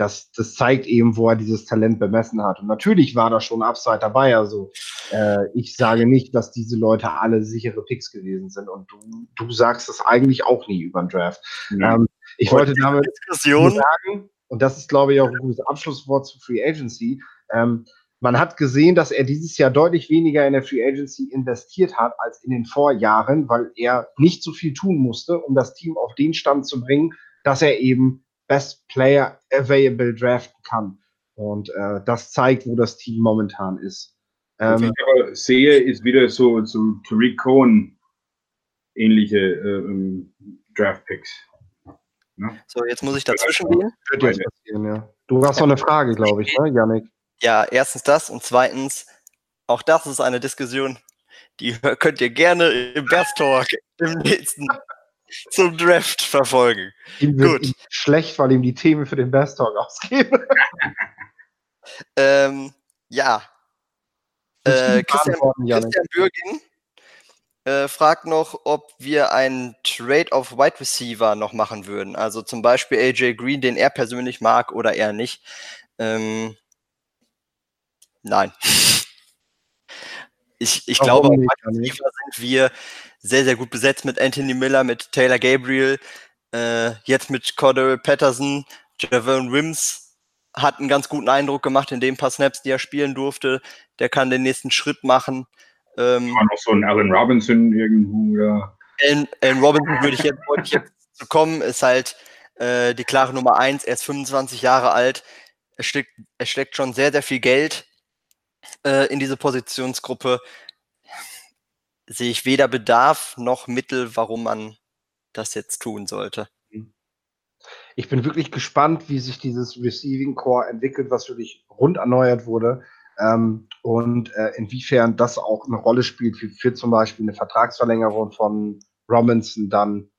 das, das zeigt eben, wo er dieses Talent bemessen hat. Und natürlich war da schon Upside dabei. Also äh, ich sage nicht, dass diese Leute alle sichere Picks gewesen sind. Und du, du sagst es eigentlich auch nie über den Draft. Ja. Ähm, ich wollte damit sagen, und das ist, glaube ich, auch ein gutes Abschlusswort zu Free Agency. Ähm, man hat gesehen, dass er dieses Jahr deutlich weniger in der Free Agency investiert hat als in den Vorjahren, weil er nicht so viel tun musste, um das Team auf den Stand zu bringen, dass er eben Best Player Available draften kann. Und äh, das zeigt, wo das Team momentan ist. Ähm, Was ich aber sehe, ist wieder so, so Tariq Cohen ähnliche äh, ähm, Draft Picks. Ja? So, jetzt muss ich dazwischen gehen. Ja. Du hast noch eine Frage, glaube ich, ne, Janik? Ja, erstens das und zweitens, auch das ist eine Diskussion, die könnt ihr gerne im Best Talk im nächsten zum Draft verfolgen. Ihm wird Gut. schlecht, weil ihm die Themen für den Best Talk ausgehen. <laughs> ähm, ja. Äh, Christian, Christian Bürgin äh, fragt noch, ob wir einen Trade of Wide Receiver noch machen würden. Also zum Beispiel AJ Green, den er persönlich mag oder er nicht. Ähm, Nein. <laughs> Ich, ich glaube, auf sind wir sehr, sehr gut besetzt mit Anthony Miller, mit Taylor Gabriel, äh, jetzt mit Cordell Patterson, Javon Wims hat einen ganz guten Eindruck gemacht in den paar Snaps, die er spielen durfte. Der kann den nächsten Schritt machen. Ähm, War noch so ein Allen Robinson irgendwo, oder? Allen, Allen Robinson würde ich jetzt, wollte ich jetzt zu kommen, ist halt äh, die klare Nummer eins. Er ist 25 Jahre alt. Er steckt, er steckt schon sehr, sehr viel Geld äh, in diese Positionsgruppe sehe ich weder Bedarf noch Mittel, warum man das jetzt tun sollte. Ich bin wirklich gespannt, wie sich dieses Receiving Core entwickelt, was wirklich rund erneuert wurde. Ähm, und äh, inwiefern das auch eine Rolle spielt für, für zum Beispiel eine Vertragsverlängerung von Robinson dann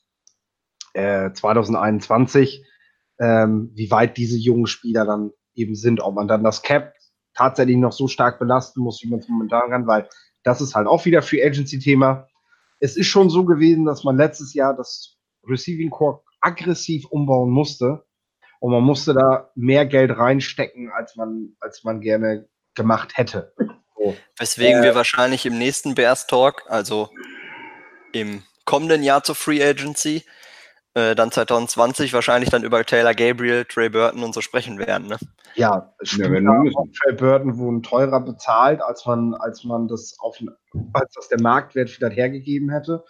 äh, 2021, ähm, wie weit diese jungen Spieler dann eben sind, ob man dann das Cap tatsächlich noch so stark belasten muss, wie man es momentan kann, weil das ist halt auch wieder Free Agency-Thema. Es ist schon so gewesen, dass man letztes Jahr das Receiving Core aggressiv umbauen musste und man musste da mehr Geld reinstecken, als man, als man gerne gemacht hätte. So. Weswegen äh, wir wahrscheinlich im nächsten Bears Talk, also im kommenden Jahr zur Free Agency, äh, dann 2020 wahrscheinlich dann über Taylor Gabriel, Trey Burton und so sprechen werden. Ne? Ja, ja Trey Burton wurden teurer bezahlt, als man, als man das auf als das der Marktwert vielleicht hergegeben hätte.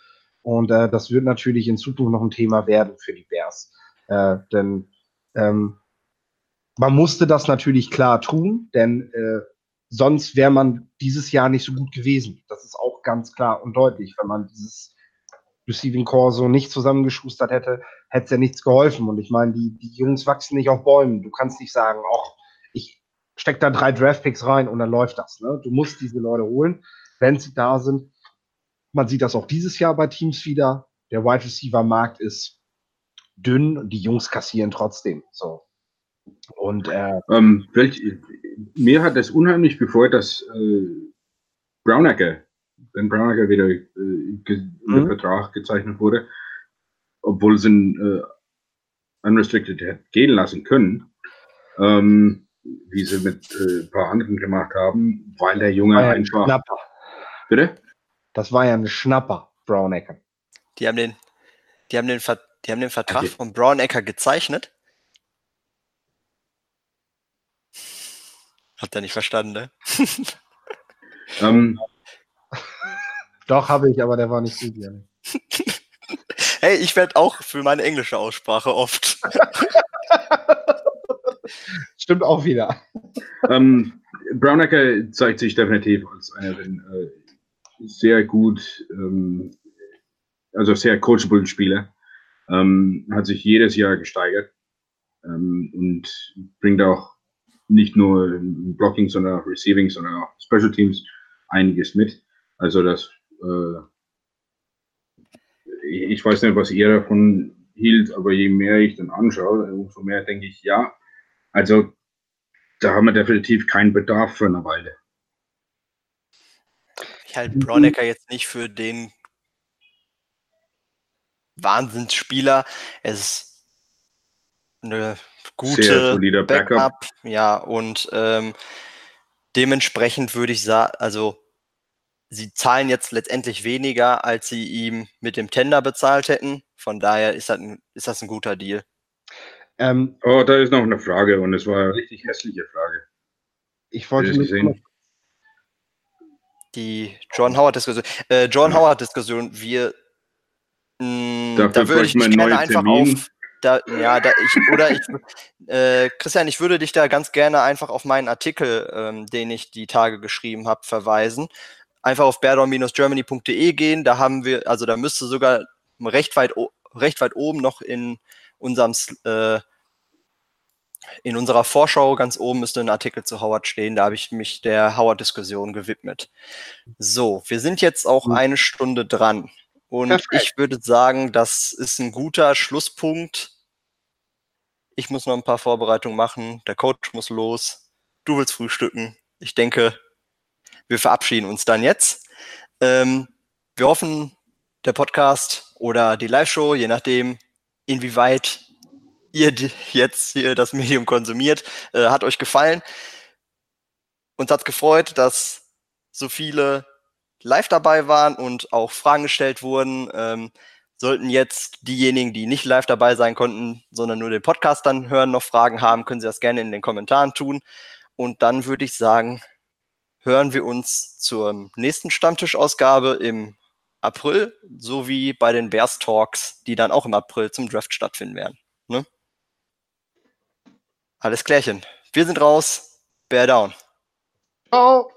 Und äh, das wird natürlich in Zukunft noch ein Thema werden für die Bears. Äh, denn ähm, man musste das natürlich klar tun, denn äh, sonst wäre man dieses Jahr nicht so gut gewesen. Das ist auch ganz klar und deutlich, wenn man dieses Receiving Core so nicht zusammengeschustert hätte, hätte es ja nichts geholfen. Und ich meine, die, die Jungs wachsen nicht auf Bäumen. Du kannst nicht sagen, ach, ich steck da drei Draftpicks rein und dann läuft das. Ne? Du musst diese Leute holen, wenn sie da sind. Man sieht das auch dieses Jahr bei Teams wieder. Der Wide Receiver Markt ist dünn und die Jungs kassieren trotzdem. So. Und äh, ähm, welch, mir hat es unheimlich gefreut, dass äh, Brownacker Ben Brownacker wieder äh, mhm. Vertrag gezeichnet wurde, obwohl sie ihn äh, unrestricted gehen lassen können, ähm, wie sie mit äh, ein paar anderen gemacht haben, weil der Junge ja einfach. Schnapper. Bitte? Das war ja ein Schnapper, Brownacker. Die haben den, die haben den, Ver die haben den Vertrag okay. von Brownacker gezeichnet. Habt ihr nicht verstanden, ne? ähm, Doch, habe ich, aber der war nicht gut, Janik. <laughs> Hey, ich werde auch für meine englische Aussprache oft. <laughs> Stimmt auch wieder. Ähm, Brownacker zeigt sich definitiv als einer äh, sehr gut, ähm, also sehr coachable Spieler. Ähm, hat sich jedes Jahr gesteigert ähm, und bringt auch nicht nur Blocking, sondern auch Receiving, sondern auch Special Teams einiges mit. Also das äh, ich weiß nicht, was ihr davon hielt, aber je mehr ich dann anschaue, umso mehr denke ich, ja, also da haben wir definitiv keinen Bedarf für eine Weile. Ich halte Bronecker jetzt nicht für den Wahnsinnsspieler. Es ist eine gute Backup. Backup. Ja, und ähm, dementsprechend würde ich sagen, also sie zahlen jetzt letztendlich weniger, als sie ihm mit dem Tender bezahlt hätten. Von daher ist das ein, ist das ein guter Deal. Ähm, oh, da ist noch eine Frage und es war eine richtig hässliche Frage. Ich wollte nicht sehen. Die John Howard-Diskussion. Äh, John Howard-Diskussion, wir mh, da würde ich mich gerne einfach Termin. auf. Da, ja, da ich, oder ich, <laughs> äh, Christian, ich würde dich da ganz gerne einfach auf meinen Artikel, ähm, den ich die Tage geschrieben habe, verweisen einfach auf beardown-germany.de gehen. Da haben wir, also da müsste sogar recht weit, recht weit oben noch in unserem äh, in unserer Vorschau ganz oben müsste ein Artikel zu Howard stehen. Da habe ich mich der Howard-Diskussion gewidmet. So, wir sind jetzt auch eine Stunde dran. Und Perfekt. ich würde sagen, das ist ein guter Schlusspunkt. Ich muss noch ein paar Vorbereitungen machen. Der Coach muss los. Du willst frühstücken. Ich denke, wir verabschieden uns dann jetzt. Ähm, wir hoffen, der Podcast oder die Live-Show, je nachdem, inwieweit ihr jetzt hier das Medium konsumiert, äh, hat euch gefallen. Uns hat gefreut, dass so viele live dabei waren und auch Fragen gestellt wurden. Ähm, sollten jetzt diejenigen, die nicht live dabei sein konnten, sondern nur den Podcast dann hören, noch Fragen haben, können sie das gerne in den Kommentaren tun. Und dann würde ich sagen, hören wir uns zur nächsten Stammtischausgabe im April sowie bei den Bears Talks, die dann auch im April zum Draft stattfinden werden. Ne? Alles klärchen. Wir sind raus. Bear down. Ciao.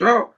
Ciao.